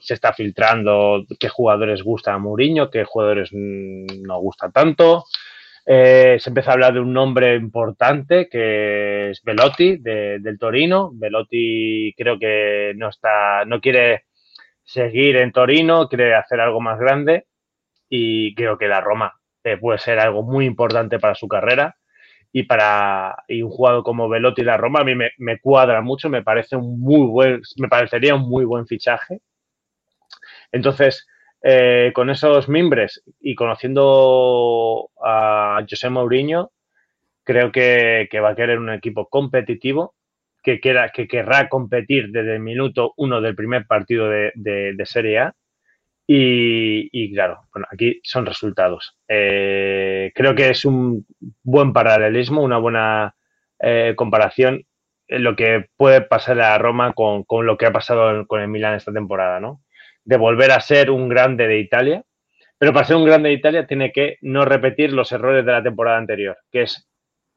se está filtrando qué jugadores gustan a Mourinho, qué jugadores no gustan tanto. Eh, se empieza a hablar de un nombre importante que es Velotti de, del Torino. Velotti creo que no está, no quiere seguir en Torino, quiere hacer algo más grande y creo que la Roma eh, puede ser algo muy importante para su carrera. Y para y un jugador como Velotti la Roma a mí me, me, cuadra mucho, me parece un muy buen, me parecería un muy buen fichaje. Entonces, eh, con esos mimbres y conociendo a José Mourinho, creo que, va a querer un equipo competitivo, que, quiera, que querrá competir desde el minuto uno del primer partido de, Serie A y, y, claro, bueno, aquí son resultados. Eh, creo que es un buen paralelismo, una buena eh, comparación en lo que puede pasar a Roma con, con, lo que ha pasado con el Milan esta temporada, ¿no? De volver a ser un grande de Italia, pero para ser un grande de Italia tiene que no repetir los errores de la temporada anterior, que es,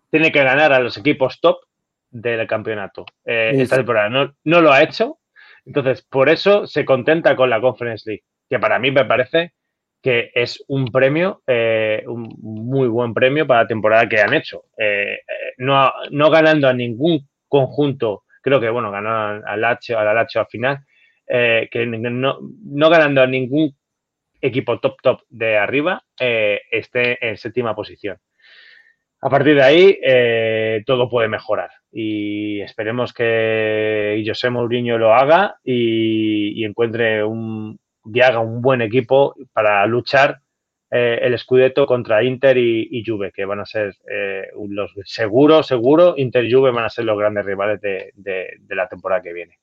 tiene que ganar a los equipos top del campeonato. Eh, esta temporada no, no lo ha hecho, entonces por eso se contenta con la Conference League que para mí me parece que es un premio, eh, un muy buen premio para la temporada que han hecho. Eh, no, no, ganando a ningún conjunto, creo que, bueno, ganó al Lazio, al Lazio al final, eh, que no, no, ganando a ningún equipo top top de arriba, eh, esté en séptima posición. A partir de ahí, eh, todo puede mejorar y esperemos que José Mourinho lo haga y, encuentre un, y haga un buen equipo para luchar el Scudetto contra Inter y, Juve, que van a ser los seguro, seguro, Inter y Juve van a ser los grandes rivales de la temporada que viene.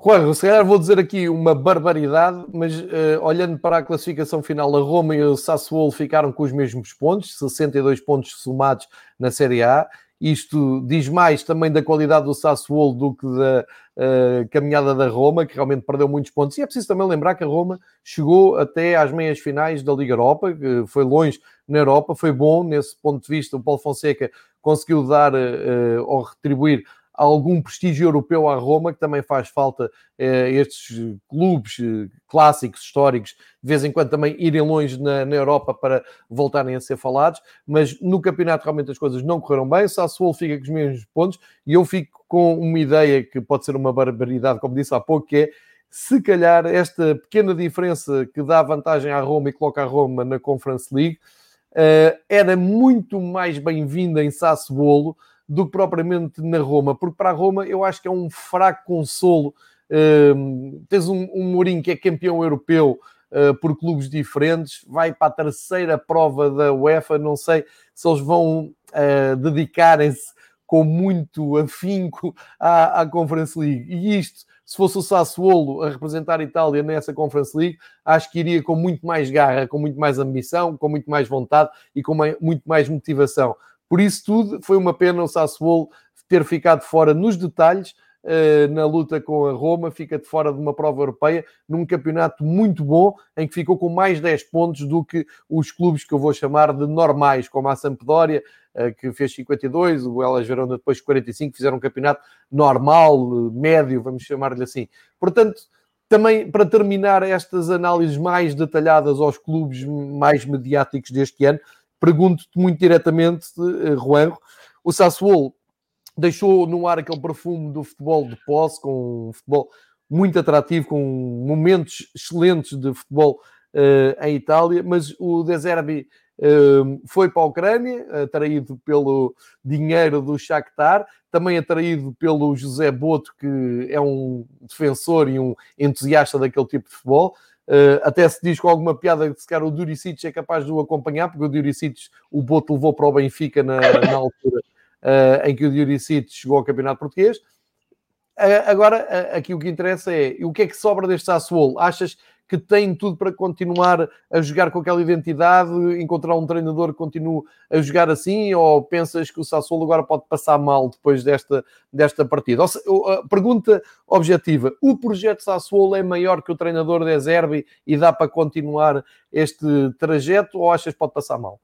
Juan, se calhar vou dizer aqui uma barbaridade, mas uh, olhando para a classificação final, a Roma e o Sassuolo ficaram com os mesmos pontos, 62 pontos somados na Série A. Isto diz mais também da qualidade do Sassuolo do que da uh, caminhada da Roma, que realmente perdeu muitos pontos. E é preciso também lembrar que a Roma chegou até às meias finais da Liga Europa, que foi longe na Europa, foi bom nesse ponto de vista. O Paulo Fonseca conseguiu dar uh, ou retribuir algum prestígio europeu à Roma, que também faz falta eh, estes clubes eh, clássicos, históricos, de vez em quando também irem longe na, na, Europa para voltarem a ser falados, mas no campeonato realmente as coisas não correram bem, Sassuolo fica com os mesmos pontos e eu fico com uma ideia que pode ser uma barbaridade, como disse há pouco, que é se calhar esta pequena diferença que dá vantagem à Roma e coloca a Roma na Conference League uh, era muito mais bem-vinda em Sassuolo do que propriamente na Roma, porque para a Roma eu acho que é um fraco consolo. Uh, tens um, um Mourinho que é campeão europeu uh, por clubes diferentes, vai para a terceira prova da UEFA, não sei se eles vão uh, dedicarem-se com muito afinco à, à Conference League. E isto, se fosse o Sassuolo a representar a Itália nessa Conference League, acho que iria com muito mais garra, com muito mais ambição, com muito mais vontade e com muito mais motivação. Por isso tudo, foi uma pena o Sassuolo ter ficado fora nos detalhes, Uh, na luta com a Roma, fica de fora de uma prova europeia, num campeonato muito bom, em que ficou com mais 10 pontos do que os clubes que eu vou chamar de normais, como a Sampdoria, uh, que fez 52, o Elas Verona depois 45, fizeram um campeonato normal, médio, vamos chamar-lhe assim. Portanto, também para terminar estas análises mais detalhadas aos clubes mais mediáticos deste ano, Pergunto-te muito diretamente, uh, Juanjo, o Sassuolo deixou no ar aquele perfume do futebol de posse, com um futebol muito atrativo, com momentos excelentes de futebol uh, em Itália, mas o De Zerbi uh, foi para a Ucrânia, atraído pelo dinheiro do Shakhtar, também atraído pelo José Boto, que é um defensor e um entusiasta daquele tipo de futebol. Uh, até se diz com alguma piada que se calhar o Duricic é capaz de o acompanhar, porque o Duricic, o Boto levou para o Benfica na, na altura uh, em que o Duricic chegou ao Campeonato Português. Uh, agora, aqui o que interessa é o que é que sobra deste Sassuolo? Achas que tem tudo para continuar a jogar com aquela identidade, encontrar um treinador que continue a jogar assim, ou pensas que o Sassuolo agora pode passar mal depois desta, desta partida? Ou, pergunta objetiva, o projeto Sassuolo é maior que o treinador de Zerbi e dá para continuar este trajeto, ou achas que pode passar mal?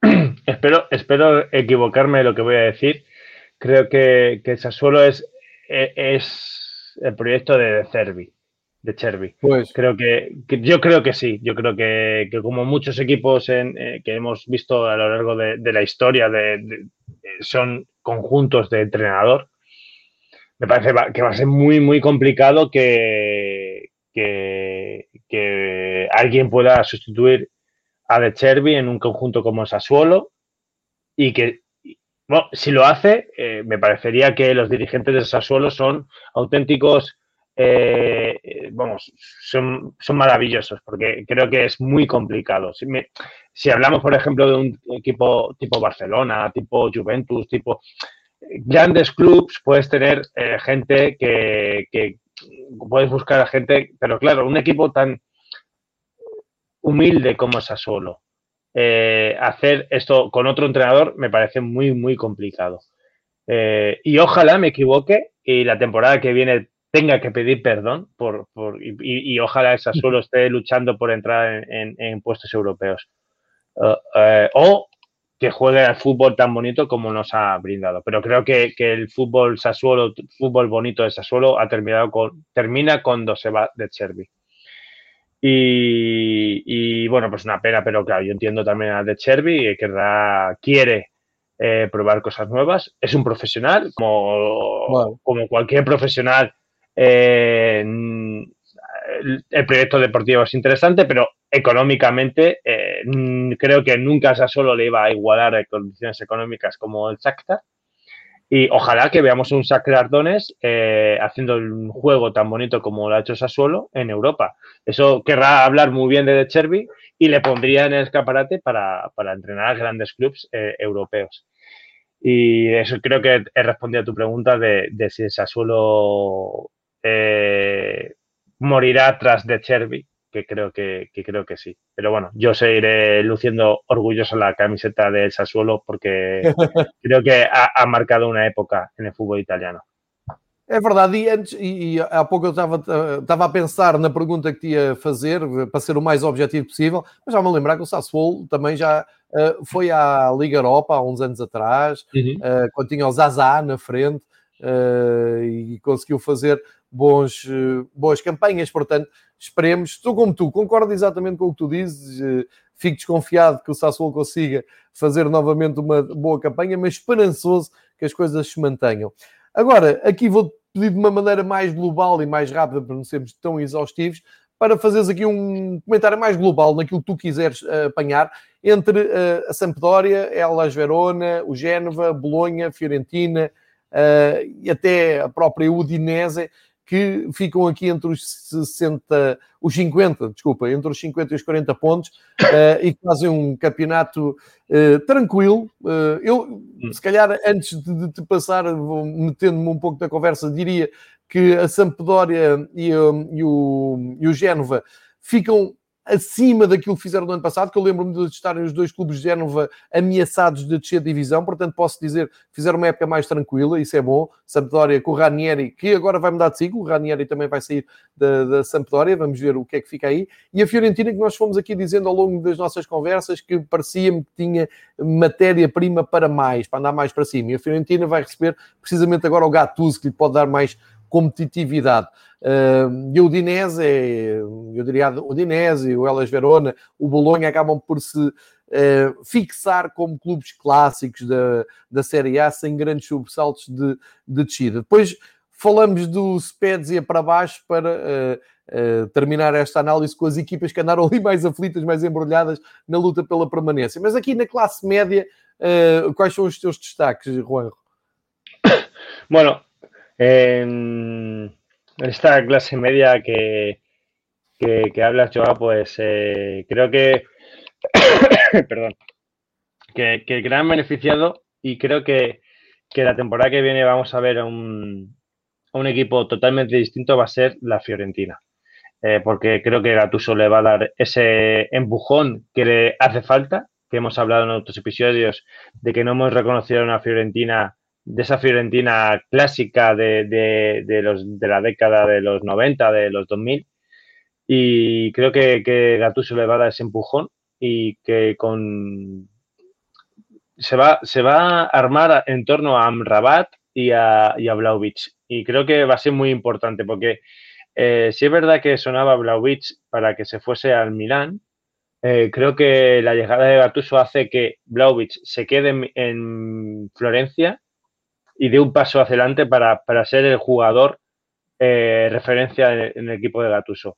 [clears throat] Espero, espero equivocarme en lo que voy a decir. Creo que, que Sassuolo es, es el proyecto de Zerbi. De Cherby. Pues creo que, yo creo que sí, yo creo que, como muchos equipos eh, que hemos visto a lo largo de, la historia de, son conjuntos de entrenador, me parece que va a ser muy, muy complicado que, que, alguien pueda sustituir a De Cherby en un conjunto como Sassuolo y que, bueno, si lo hace, eh, me parecería que los dirigentes de Sassuolo son auténticos eh, vamos, son, son maravillosos porque creo que es muy complicado. Si, si, hablamos, por ejemplo, de un equipo tipo Barcelona, tipo Juventus, tipo grandes clubs, puedes tener eh, gente que, que, puedes buscar a gente, pero claro, un equipo tan humilde como Sassuolo, eh, hacer esto con otro entrenador me parece muy, muy complicado. Eh, y ojalá me equivoque y la temporada que viene tenga que pedir perdón por, por y, ojalá esa solo esté luchando por entrar en, puestos europeos. Uh, uh, o que juegue al fútbol tan bonito como nos ha brindado. Pero creo que, el fútbol Sassuolo, fútbol bonito de Sassuolo, ha terminado con, termina cuando se va de Cherby. Y, bueno, pues una pena, pero claro, yo entiendo también a De Cherby, que quiere eh, probar cosas nuevas. Es un profesional, como, como cualquier profesional eh, el proyecto deportivo es interesante, pero económicamente eh, creo que nunca solo le iba a igualar en condiciones económicas como el Shakhtar. Y ojalá que veamos un Shakhtar Ardones eh, haciendo un juego tan bonito como lo ha hecho Sassuolo en Europa. Eso querrá hablar muy bien de De Cherby y le pondría en el escaparate para, entrenar a grandes clubes europeos. Y eso creo que he respondido a tu pregunta de, si Sassuolo eh, morirá tras de Cherby, que creo que, creo que sí. Pero bueno, yo seguiré luciendo orgulloso la camiseta del Sassuolo porque [laughs] creo que ha, marcado una época en el fútbol italiano. É verdade, e antes, e, há pouco eu estava, estava a pensar na pergunta que te ia fazer, para ser o mais objetivo possível, mas já me lembrar que o Sassuolo também já uh, foi à Liga Europa há uns anos atrás, uhum. uh, quando tinha o Zazá na frente, uh, e conseguiu fazer bons, uh, boas campanhas. Portanto, esperemos. Estou como tu, concordo exatamente com o que tu dizes. Uh, fico desconfiado que o Sassuolo consiga fazer novamente uma boa campanha, mas esperançoso que as coisas se mantenham. Agora, aqui vou pedir de uma maneira mais global e mais rápida, para não sermos tão exaustivos, para fazeres aqui um comentário mais global naquilo que tu quiseres uh, apanhar entre a Sampdoria, Elas Verona, o Génova, Bolonha, Fiorentina e até a própria Udinese, que ficam aqui entre os 60, os 50, desculpa, entre os 50 e os 40 pontos uh, e fazem um campeonato uh, tranquilo. Uh, eu, se calhar, antes de, te passar, metendo-me um pouco da conversa, diria que a Sampdoria e, e, o, e o Génova ficam acima daquilo que fizeram no ano passado, que eu lembro-me de estarem os dois clubes de Génova ameaçados de descer de divisão, portanto posso dizer que fizeram uma época mais tranquila, isso é bom. Sampdoria com o Ranieri, que agora vai mudar de ciclo, o Ranieri também vai sair da, da Sampdoria, vamos ver o que é que fica aí. E a Fiorentina, que nós fomos aqui dizendo ao longo das nossas conversas, que parecia-me que tinha matéria-prima para mais, para andar mais para cima. E a Fiorentina vai receber precisamente agora o Gattuso, que lhe pode dar mais competitividade. E o Udinese, eu diria o Udinese, o Elas Verona, o Bolonha acabam por se uh, fixar como clubes clássicos da, da Série A sem grandes sobressaltos de, de descida. Depois falamos do Spezia para baixo para uh, uh, terminar esta análise com as equipas que andaram ali mais aflitas, mais embrulhadas na luta pela permanência. Mas aqui na classe média, quais são os teus destaques, Juan? Bueno, eh, esta clase media que, que, que hablas, Joao, pues eh, creo que, [coughs] perdón, que, que, gran beneficiado y creo que, que, la temporada que viene vamos a ver un, un equipo totalmente distinto va a ser la Fiorentina. Eh, porque creo que Gatuso le va a dar ese empujón que le hace falta, que hemos hablado en otros episodios, de que no hemos reconocido a una Fiorentina de esa Fiorentina clásica de, de, de, los, de la década de los 90, de los 2000. Y creo que, que Gattuso le va a dar ese empujón y que con se va, se va a armar en torno a Amrabat y a, y a. Y creo que va a ser muy importante porque eh, si es verdad que sonaba Vlaovic para que se fuese al Milán, eh, creo que la llegada de Gattuso hace que Vlaovic se quede en, en Florencia y de un paso hacia adelante para, para ser el jugador eh, referencia en, el equipo de Gatuso.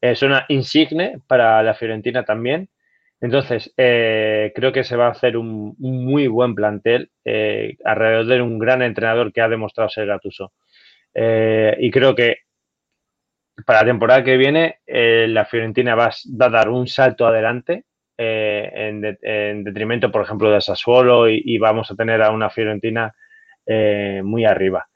Es una insigne para la Fiorentina también. Entonces, eh, creo que se va a hacer un, muy buen plantel eh, alrededor de un gran entrenador que ha demostrado ser Gatuso. Eh, y creo que para la temporada que viene, eh, la Fiorentina va, a dar un salto adelante eh, en, de, en, detrimento, por ejemplo, de Sassuolo y, vamos a tener a una Fiorentina eh, muy arriba.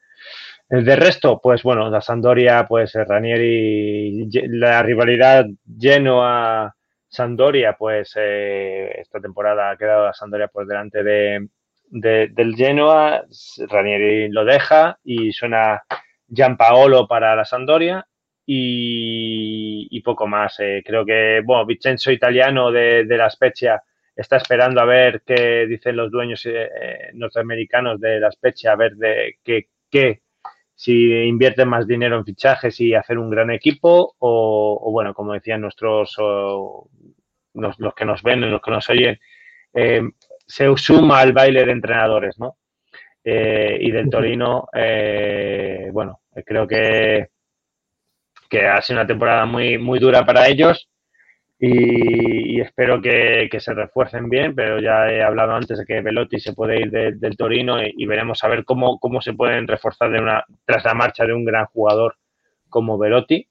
De resto, pues bueno, la Sandoria, pues Ranieri, la rivalidad Genoa Sandoria, pues eh, esta temporada ha quedado la Sandoria por delante de, de, del Genoa, Ranieri lo deja y suena Gianpaolo para la Sandoria y, y poco más. Eh, creo que, bueno, Vincenzo Italiano de, de, la Spezia está esperando a ver qué dicen los dueños eh, norteamericanos de la Spezia, a ver de qué, qué, si invierten más dinero en fichajes y hacer un gran equipo o, o bueno, como decían nuestros, o, los, los, que nos ven, los que nos oyen, eh, se suma al baile de entrenadores, ¿no? Eh, y del [laughs] Torino, eh, bueno, creo que que ha sido una temporada muy, muy dura para ellos y, espero que, que, se refuercen bien, pero ya he hablado antes de que Velotti se puede ir de, del Torino y, y, veremos a ver cómo, cómo se pueden reforzar de una, tras la marcha de un gran jugador como Velotti.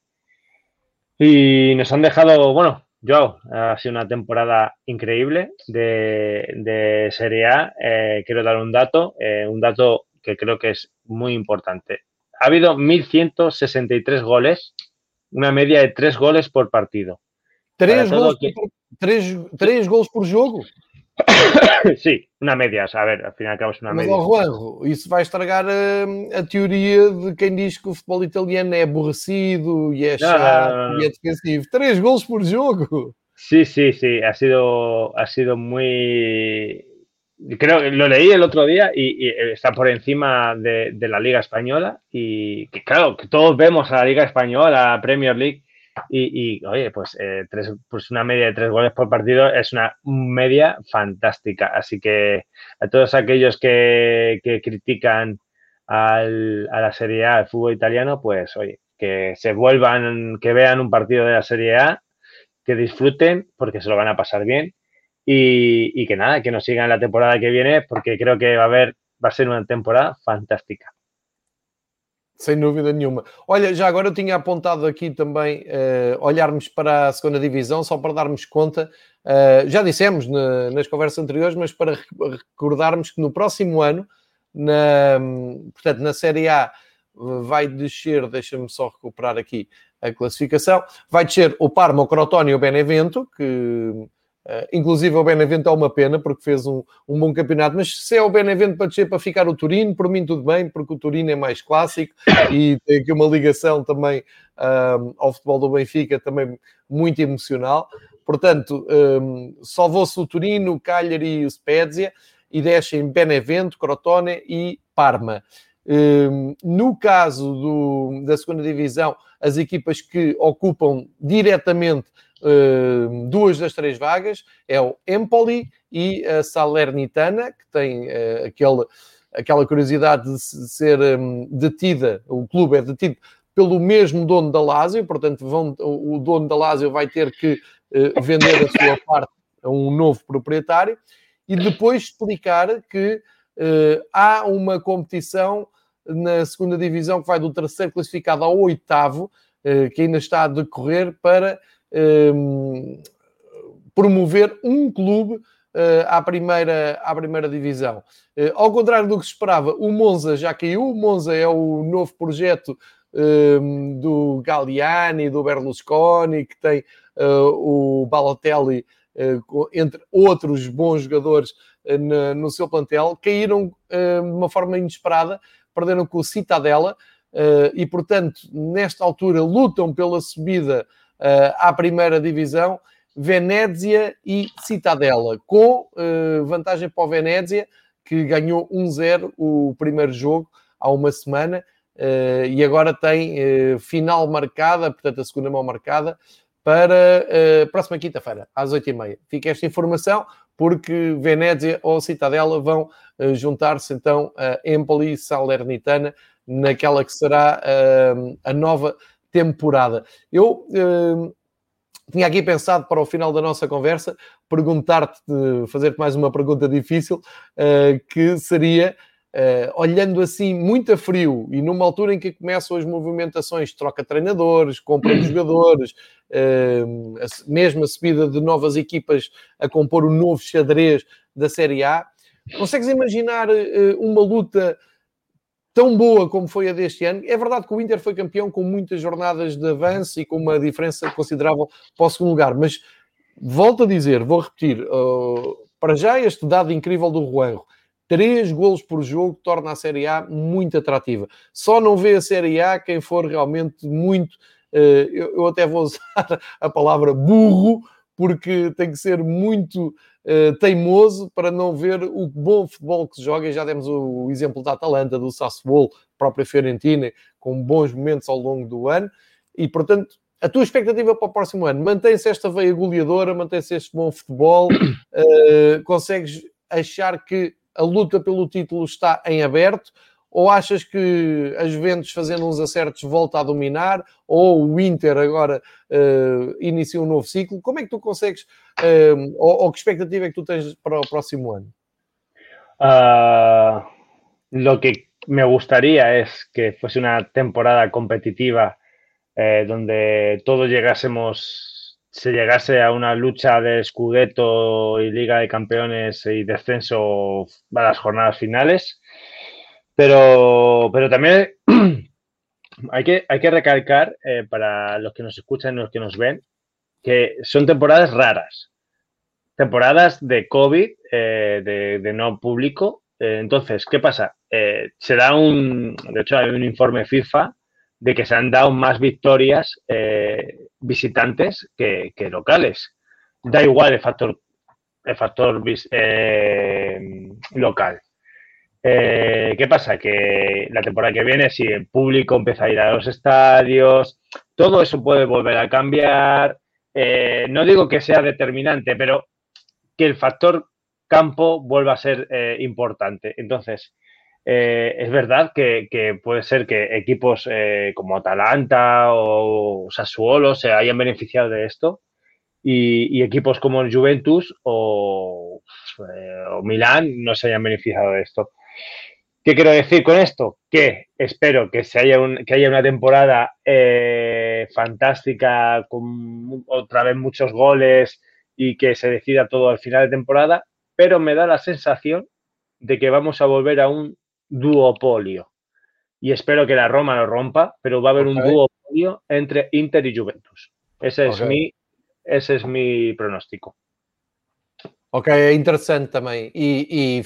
Y nos han dejado, bueno, Joao, ha sido una temporada increíble de, de Serie A. Eh, quiero dar un dato, eh, un dato que creo que es muy importante. Ha habido 1.163 goles una media de tres goles por partido. ¿Tres, goles, que... por, tres, tres goles por jogo? Sim, uma média, a ver, afinal acabamos uma Mas, média. Mas, Juanjo, isso vai estragar a, a, teoria de quem diz que o futebol italiano é aborrecido e é chato não, não, não. e é defensivo. Três gols por jogo. Sí, sí, sí, ha sido, ha sido muy creo que lo leí el otro día y, está por encima de, la Liga Española y que claro, que todos vemos a la Liga Española, a Premier League y, y oye, pues, eh, tres, pues una media de tres goles por partido es una media fantástica. Así que a todos aquellos que, que critican al, a la Serie A, al fútbol italiano, pues oye, que se vuelvan, que vean un partido de la Serie A, que disfruten porque se lo van a pasar bien y, y que nada, que nos sigan la temporada que viene porque creo que va a haber, va a ser uma temporada fantástica. Sem dúvida nenhuma. Olha, já agora eu tinha apontado aqui também uh, olharmos para a segunda divisão, só para darmos conta, uh, já dissemos na, nas conversas anteriores, mas para recordarmos que no próximo ano, na, portanto, na Série A vai descer, deixa-me só recuperar aqui a classificação, vai descer o Parma, o Crotone e o Benevento, que uh, inclusive o Benevento é uma pena porque fez um, um, bom campeonato, mas se é o Benevento para descer para ficar o Turino, por mim tudo bem, porque o Turino é mais clássico e tem aqui uma ligação também um, ao futebol do Benfica, também muito emocional. Portanto, um, salvou-se o Turino, o Cagliari e o Spezia e descem Benevento, Crotone e Parma. Um, no caso do, da segunda divisão, as equipas que ocupam diretamente uh, duas das três vagas é o Empoli e a Salernitana, que tem uh, aquele, aquela curiosidade de ser um, detida, o clube é detido pelo mesmo dono da Lazio, portanto vão, o dono da Lazio vai ter que uh, vender a sua parte a um novo proprietário e depois explicar que uh, há uma competição na segunda divisão que vai do terceiro classificado ao oitavo, uh, que ainda está a decorrer para uh, promover um clube à, primeira, à primeira divisão. ao contrário do que se esperava, o Monza já caiu. O Monza é o novo projeto do Galliani, do Berlusconi, que tem o Balotelli entre outros bons jogadores no seu plantel, caíram de uma forma inesperada, perderam com o Citadela e, portanto, nesta altura lutam pela subida à primeira divisão. Venezia e Citadela, com vantagem para o Venezia, que ganhou 1-0 o primeiro jogo há uma semana e agora tem final marcada, portanto, a segunda mão marcada para uh, próxima quinta-feira, às 8h30. Fica esta informação, porque Venezia ou Citadela vão uh, juntar-se então a Empoli Salernitana naquela que será uh, a nova temporada. Eu tinha aqui pensado para o final da nossa conversa perguntar-te, fazer-te mais uma pergunta difícil, que seria Uh, olhando assim muito a frio e numa altura em que começam as movimentações, troca treinadores, compra de [clears throat] jogadores, uh, a, mesmo a subida de novas equipas a compor o novo xadrez da Série A, consegues imaginar uh, uma luta tão boa como foi a deste ano? É verdade que o Inter foi campeão com muitas jornadas de avanço e com uma diferença considerável para o segundo lugar, mas volto a dizer, vou repetir, para já este dado incrível do Juanjo, Três golos por jogo torna a Série A muito atrativa. Só não vê a Série A quem for realmente muito, uh, eu, eu, até vou [laughs] usar a palavra burro, porque tem que ser muito uh, teimoso para não ver o bom futebol que se joga. E já demos o, o exemplo da Atalanta, do Sassuolo, própria Fiorentina, com bons momentos ao longo do ano. E, portanto, a tua expectativa para o próximo ano? Mantém-se esta veia goleadora, mantém-se este bom futebol? Uh, [coughs] consegues achar que a luta pelo título está em aberto? Ou achas que as Juventus fazendo uns acertos volta a dominar? Ou o Inter agora uh, inicia um novo ciclo? Como é que tu consegues, uh, ou, ou, que expectativa é que tu tens para o próximo ano? Uh, lo que me gustaría es que fuese una temporada competitiva eh, donde todos llegásemos se llegase a una lucha de Scudetto y Liga de Campeones y descenso a las jornadas finales. Pero, pero también [clears throat] hay que, hay que recalcar eh, para los que nos escuchan y los que nos ven que son temporadas raras. Temporadas de COVID, eh, de, de, no público. Eh, entonces, ¿qué pasa? se da un, de hecho hay un informe FIFA de que se han dado más victorias eh, visitantes que, que, locales. Da igual el factor, el factor eh, local. Eh, ¿Qué pasa? Que la temporada que viene, si el público empieza a ir a los estadios, todo eso puede volver a cambiar. Eh, no digo que sea determinante, pero que el factor campo vuelva a ser eh, importante. Entonces, eh, es verdad que, puede ser que equipos eh, como Atalanta o Sassuolo se hayan beneficiado de esto y, equipos como Juventus o Milán no se hayan beneficiado de esto. ¿Qué quiero decir con esto? Que espero que, se haya, un, que haya una temporada eh, fantástica, con otra vez muchos goles y que se decida todo al final de temporada, pero me da la sensación de que vamos a volver a un duopolio. Y espero que la Roma lo rompa, pero va a haber okay. un duopolio entre Inter y Juventus. Ese es, mi, ese es mi pronóstico. Ok, é interessante também. E,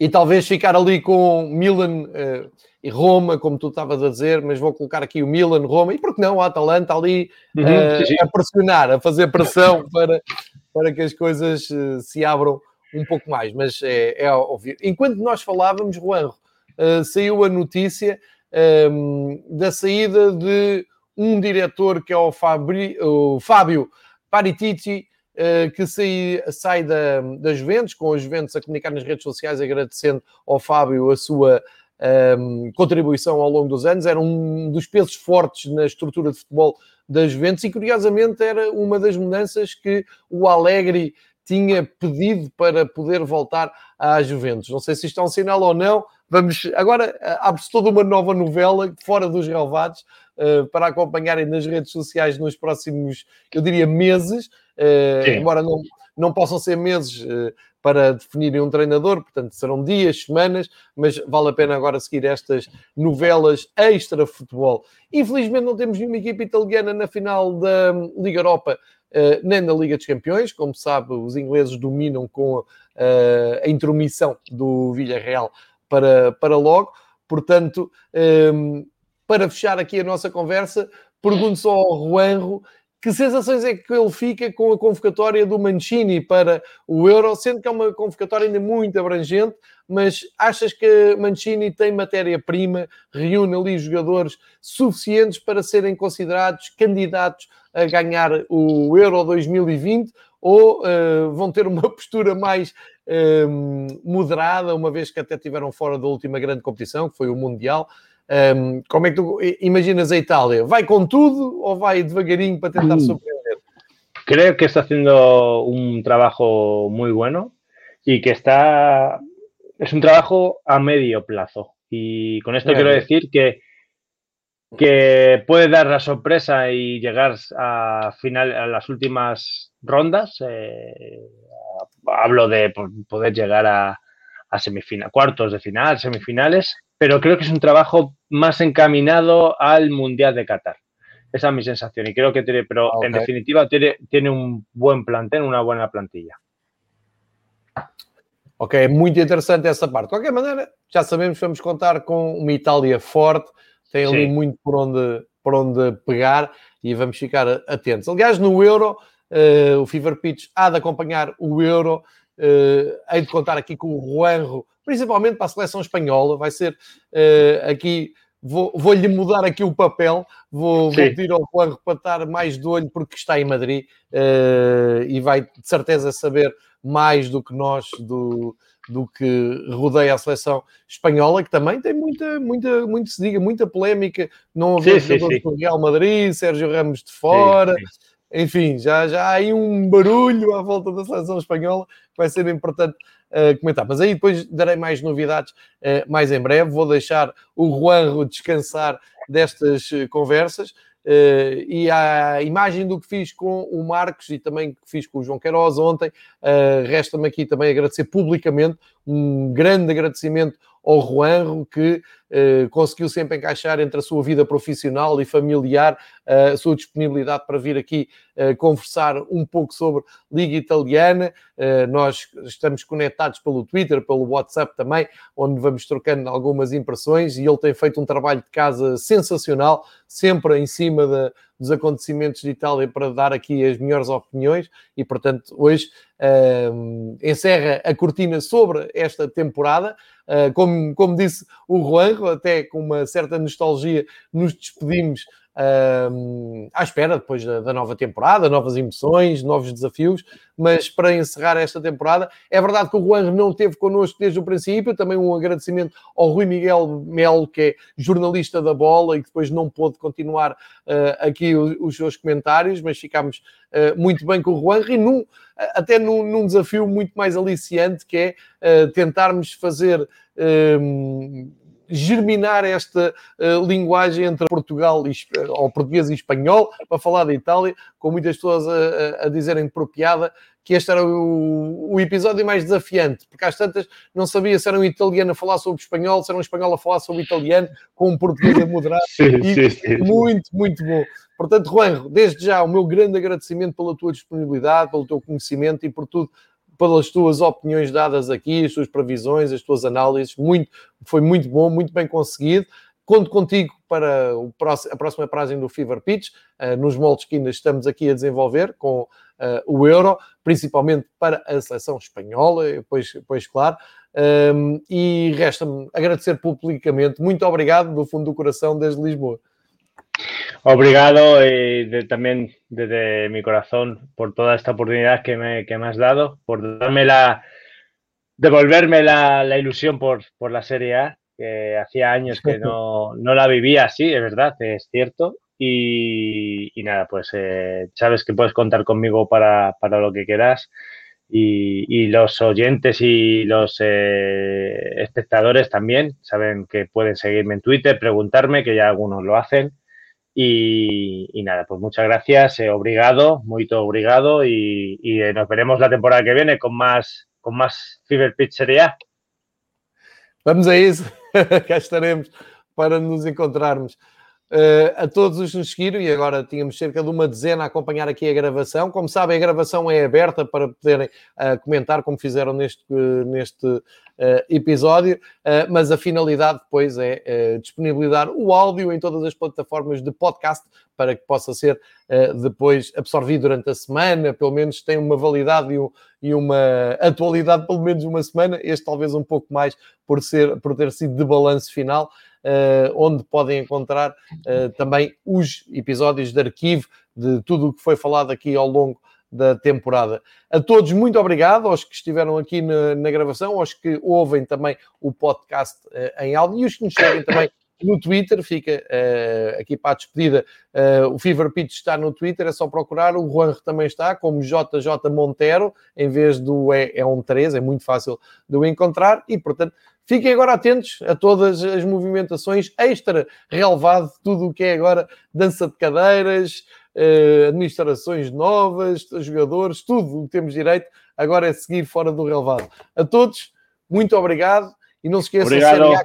e, e talvez ficar ali com Milan uh, e Roma, como tu estavas a dizer, mas vou colocar aqui o Milan, Roma, e por que não o Atalanta ali uhum, uh, a pressionar, a fazer pressão [laughs] para, para que as coisas uh, se abram um pouco mais. Mas é, é óbvio. Enquanto nós falávamos, Juan, saiu a notícia um, da saída de um diretor que é o, Fabri, o Fábio Paritici, que sai, sai da, da Juventus, com os Juventus a comunicar nas redes sociais, agradecendo ao Fábio a sua um, contribuição ao longo dos anos. Era um dos pesos fortes na estrutura de futebol da Juventus e, curiosamente, era uma das mudanças que o Alegre tinha pedido para poder voltar à Juventus. Não sei se isto é um sinal ou não. Vamos agora abre-se toda uma nova novela fora dos relevados uh, para acompanharem nas redes sociais nos próximos, eu diria, meses. Uh, embora não, não possam ser meses uh, para definirem um treinador, portanto serão dias, semanas, mas vale a pena agora seguir estas novelas extra-futebol. Infelizmente não temos nenhuma equipa italiana na final da Liga Europa, uh, nem na Liga dos Campeões, como sabe, os ingleses dominam com a intromissão do Villarreal para, para logo, portanto, um, para fechar aqui a nossa conversa, pergunto só ao Juanro que sensações é que ele fica com a convocatória do Mancini para o Euro, sendo que é uma convocatória ainda muito abrangente, mas achas que Mancini tem matéria-prima, reúne ali jogadores suficientes para serem considerados candidatos a ganhar o Euro 2020 ou uh, vão ter uma [laughs] postura mais uh, moderada, uma vez que até tiveram fora da última grande competição, que foi o Mundial? Um, como é que tu imaginas a Itália? ¿Vai con todo o vai devagarinho para tentar sorprender? Creo que está haciendo un trabajo muy bueno y que está. Es un trabajo a medio plazo. Y con esto bien, quiero decir que, que puede dar la sorpresa y llegar a, final, a las últimas rondas. Eh, hablo de poder llegar a, a semifinal, cuartos de final, semifinales, pero creo que es un trabajo más encaminado al Mundial de Qatar. Esa es mi sensación y creo que tiene, pero okay. en definitiva tiene, tiene un buen plantel, una buena plantilla. Ok, muito interessante essa parte. De qualquer maneira, já sabemos que vamos contar com uma Itália forte, tem ali Sim. muito por onde, por onde pegar e vamos ficar atentos. Aliás, no Euro, uh, o Fever Pitch há de acompanhar o Euro, uh, hei de contar aqui com o Juanro principalmente para a seleção espanhola. Vai ser uh, aqui, vou-lhe vou mudar aqui o papel, vou, vou pedir ao Juan para estar mais de olho porque está em Madrid uh, e vai de certeza saber mais do que nós do, do que rodeia a seleção espanhola, que também tem muita, muita, muito se diga, muita polémica. Não haver jogadores do Real Madrid, Sérgio Ramos de fora. Sim, sim. Enfim, já, já há aí um barulho à volta da seleção espanhola que vai ser importante uh, comentar. Mas aí depois darei mais novidades uh, mais em breve. Vou deixar o Juanro descansar destas uh, conversas. e a imagem do que fiz com o Marcos e também que fiz com o João Queiroz ontem, resta-me aqui também agradecer publicamente um grande agradecimento ao Juanro, que eh, conseguiu sempre encaixar entre a sua vida profissional e familiar eh, a sua disponibilidade para vir aqui eh, conversar um pouco sobre Liga Italiana. nós estamos conectados pelo Twitter, pelo WhatsApp também, onde vamos trocando algumas impressões e ele tem feito um trabalho de casa sensacional, sempre em cima da, dos acontecimentos de Itália para dar aqui as melhores opiniões e, portanto, hoje uh, encerra a cortina sobre esta temporada. Uh, como, como disse o Juanjo, até com uma certa nostalgia, nos despedimos à espera depois da, da, nova temporada, novas emoções, novos desafios, mas para encerrar esta temporada, é verdade que o Juan não esteve connosco desde o princípio, também um agradecimento ao Rui Miguel Melo, que é jornalista da bola e que depois não pôde continuar uh, aqui os, os, seus comentários, mas ficámos uh, muito bem com o Juan e num, até num, num, desafio muito mais aliciante, que é uh, tentarmos fazer germinar esta uh, linguagem entre Portugal e, ou português e espanhol para falar da Itália, com muitas pessoas a, a, a dizerem por piada que este era o, o, episódio mais desafiante, porque às tantas não sabia se era um italiano a falar sobre espanhol, se era um espanhol a falar sobre italiano, com um português a moderar. sim, sim, sim, muito, muito bom. Portanto, Juan, desde já o meu grande agradecimento pela tua disponibilidade, pelo teu conhecimento e por tudo pelas tuas opiniões dadas aqui, as tuas previsões, as tuas análises. Muito, foi muito bom, muito bem conseguido. Conto contigo para a próxima paragem do Fever Pitch, uh, nos moldes que ainda estamos aqui a desenvolver com uh, o Euro, principalmente para a seleção espanhola, pois, pois claro. E resta-me agradecer publicamente. Muito obrigado do fundo do coração desde Lisboa. Obrigado eh, de, también desde mi corazón por toda esta oportunidad que me, que me has dado, por darme la, devolverme la, la ilusión por, por, la Serie A, que hacía años que no, [laughs] no, la vivía así, es verdad, es cierto. Y, y nada, pues eh, sabes que puedes contar conmigo para, para lo que quieras. Y, y, los oyentes y los eh, espectadores también saben que pueden seguirme en Twitter, preguntarme, que ya algunos lo hacen. Y, y, nada, pues muchas gracias, eh, obrigado, muy obrigado y, y eh, nos veremos la temporada que viene con más, con más Fever Pitch Serie A. Vamos a isso, [laughs] cá estaremos para nos encontrarmos. Uh, a todos os que nos seguiram, e agora tínhamos cerca de uma dezena a acompanhar aqui a gravação. Como sabem, a gravação é aberta para poderem uh, comentar, como fizeram neste, uh, neste episódio, mas a finalidade depois é disponibilizar o áudio em todas as plataformas de podcast para que possa ser depois absorvido durante a semana, pelo menos tem uma validade e, um, e uma atualidade pelo menos uma semana, este talvez um pouco mais por, ser, por ter sido de balanço final. Uh, onde podem encontrar uh, também os episódios de arquivo de tudo o que foi falado aqui ao longo da temporada. A todos, muito obrigado, aos que estiveram aqui na, na gravação, aos que ouvem também o podcast uh, em áudio e os que nos seguem também no Twitter, fica uh, aqui para a despedida. Uh, o Fever Pitch está no Twitter, é só procurar. O Juanro também está, como JJ Montero, em vez do é, é um 3, é muito fácil de o encontrar. E, portanto, Fiquem agora atentos a todas as movimentações extra relevado, tudo o que é agora dança de cadeiras, eh, administrações novas, jogadores, tudo o que temos direito agora é seguir fora do relevado. A todos, muito obrigado e não se esqueçam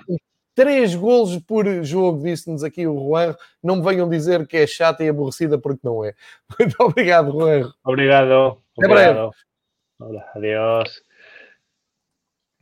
com três golos por jogo, disse-nos aqui o Juan. Não me venham dizer que é chata e aborrecida porque não é. [laughs] Muito obrigado, Juan. Obrigado. Até breve. Adiós.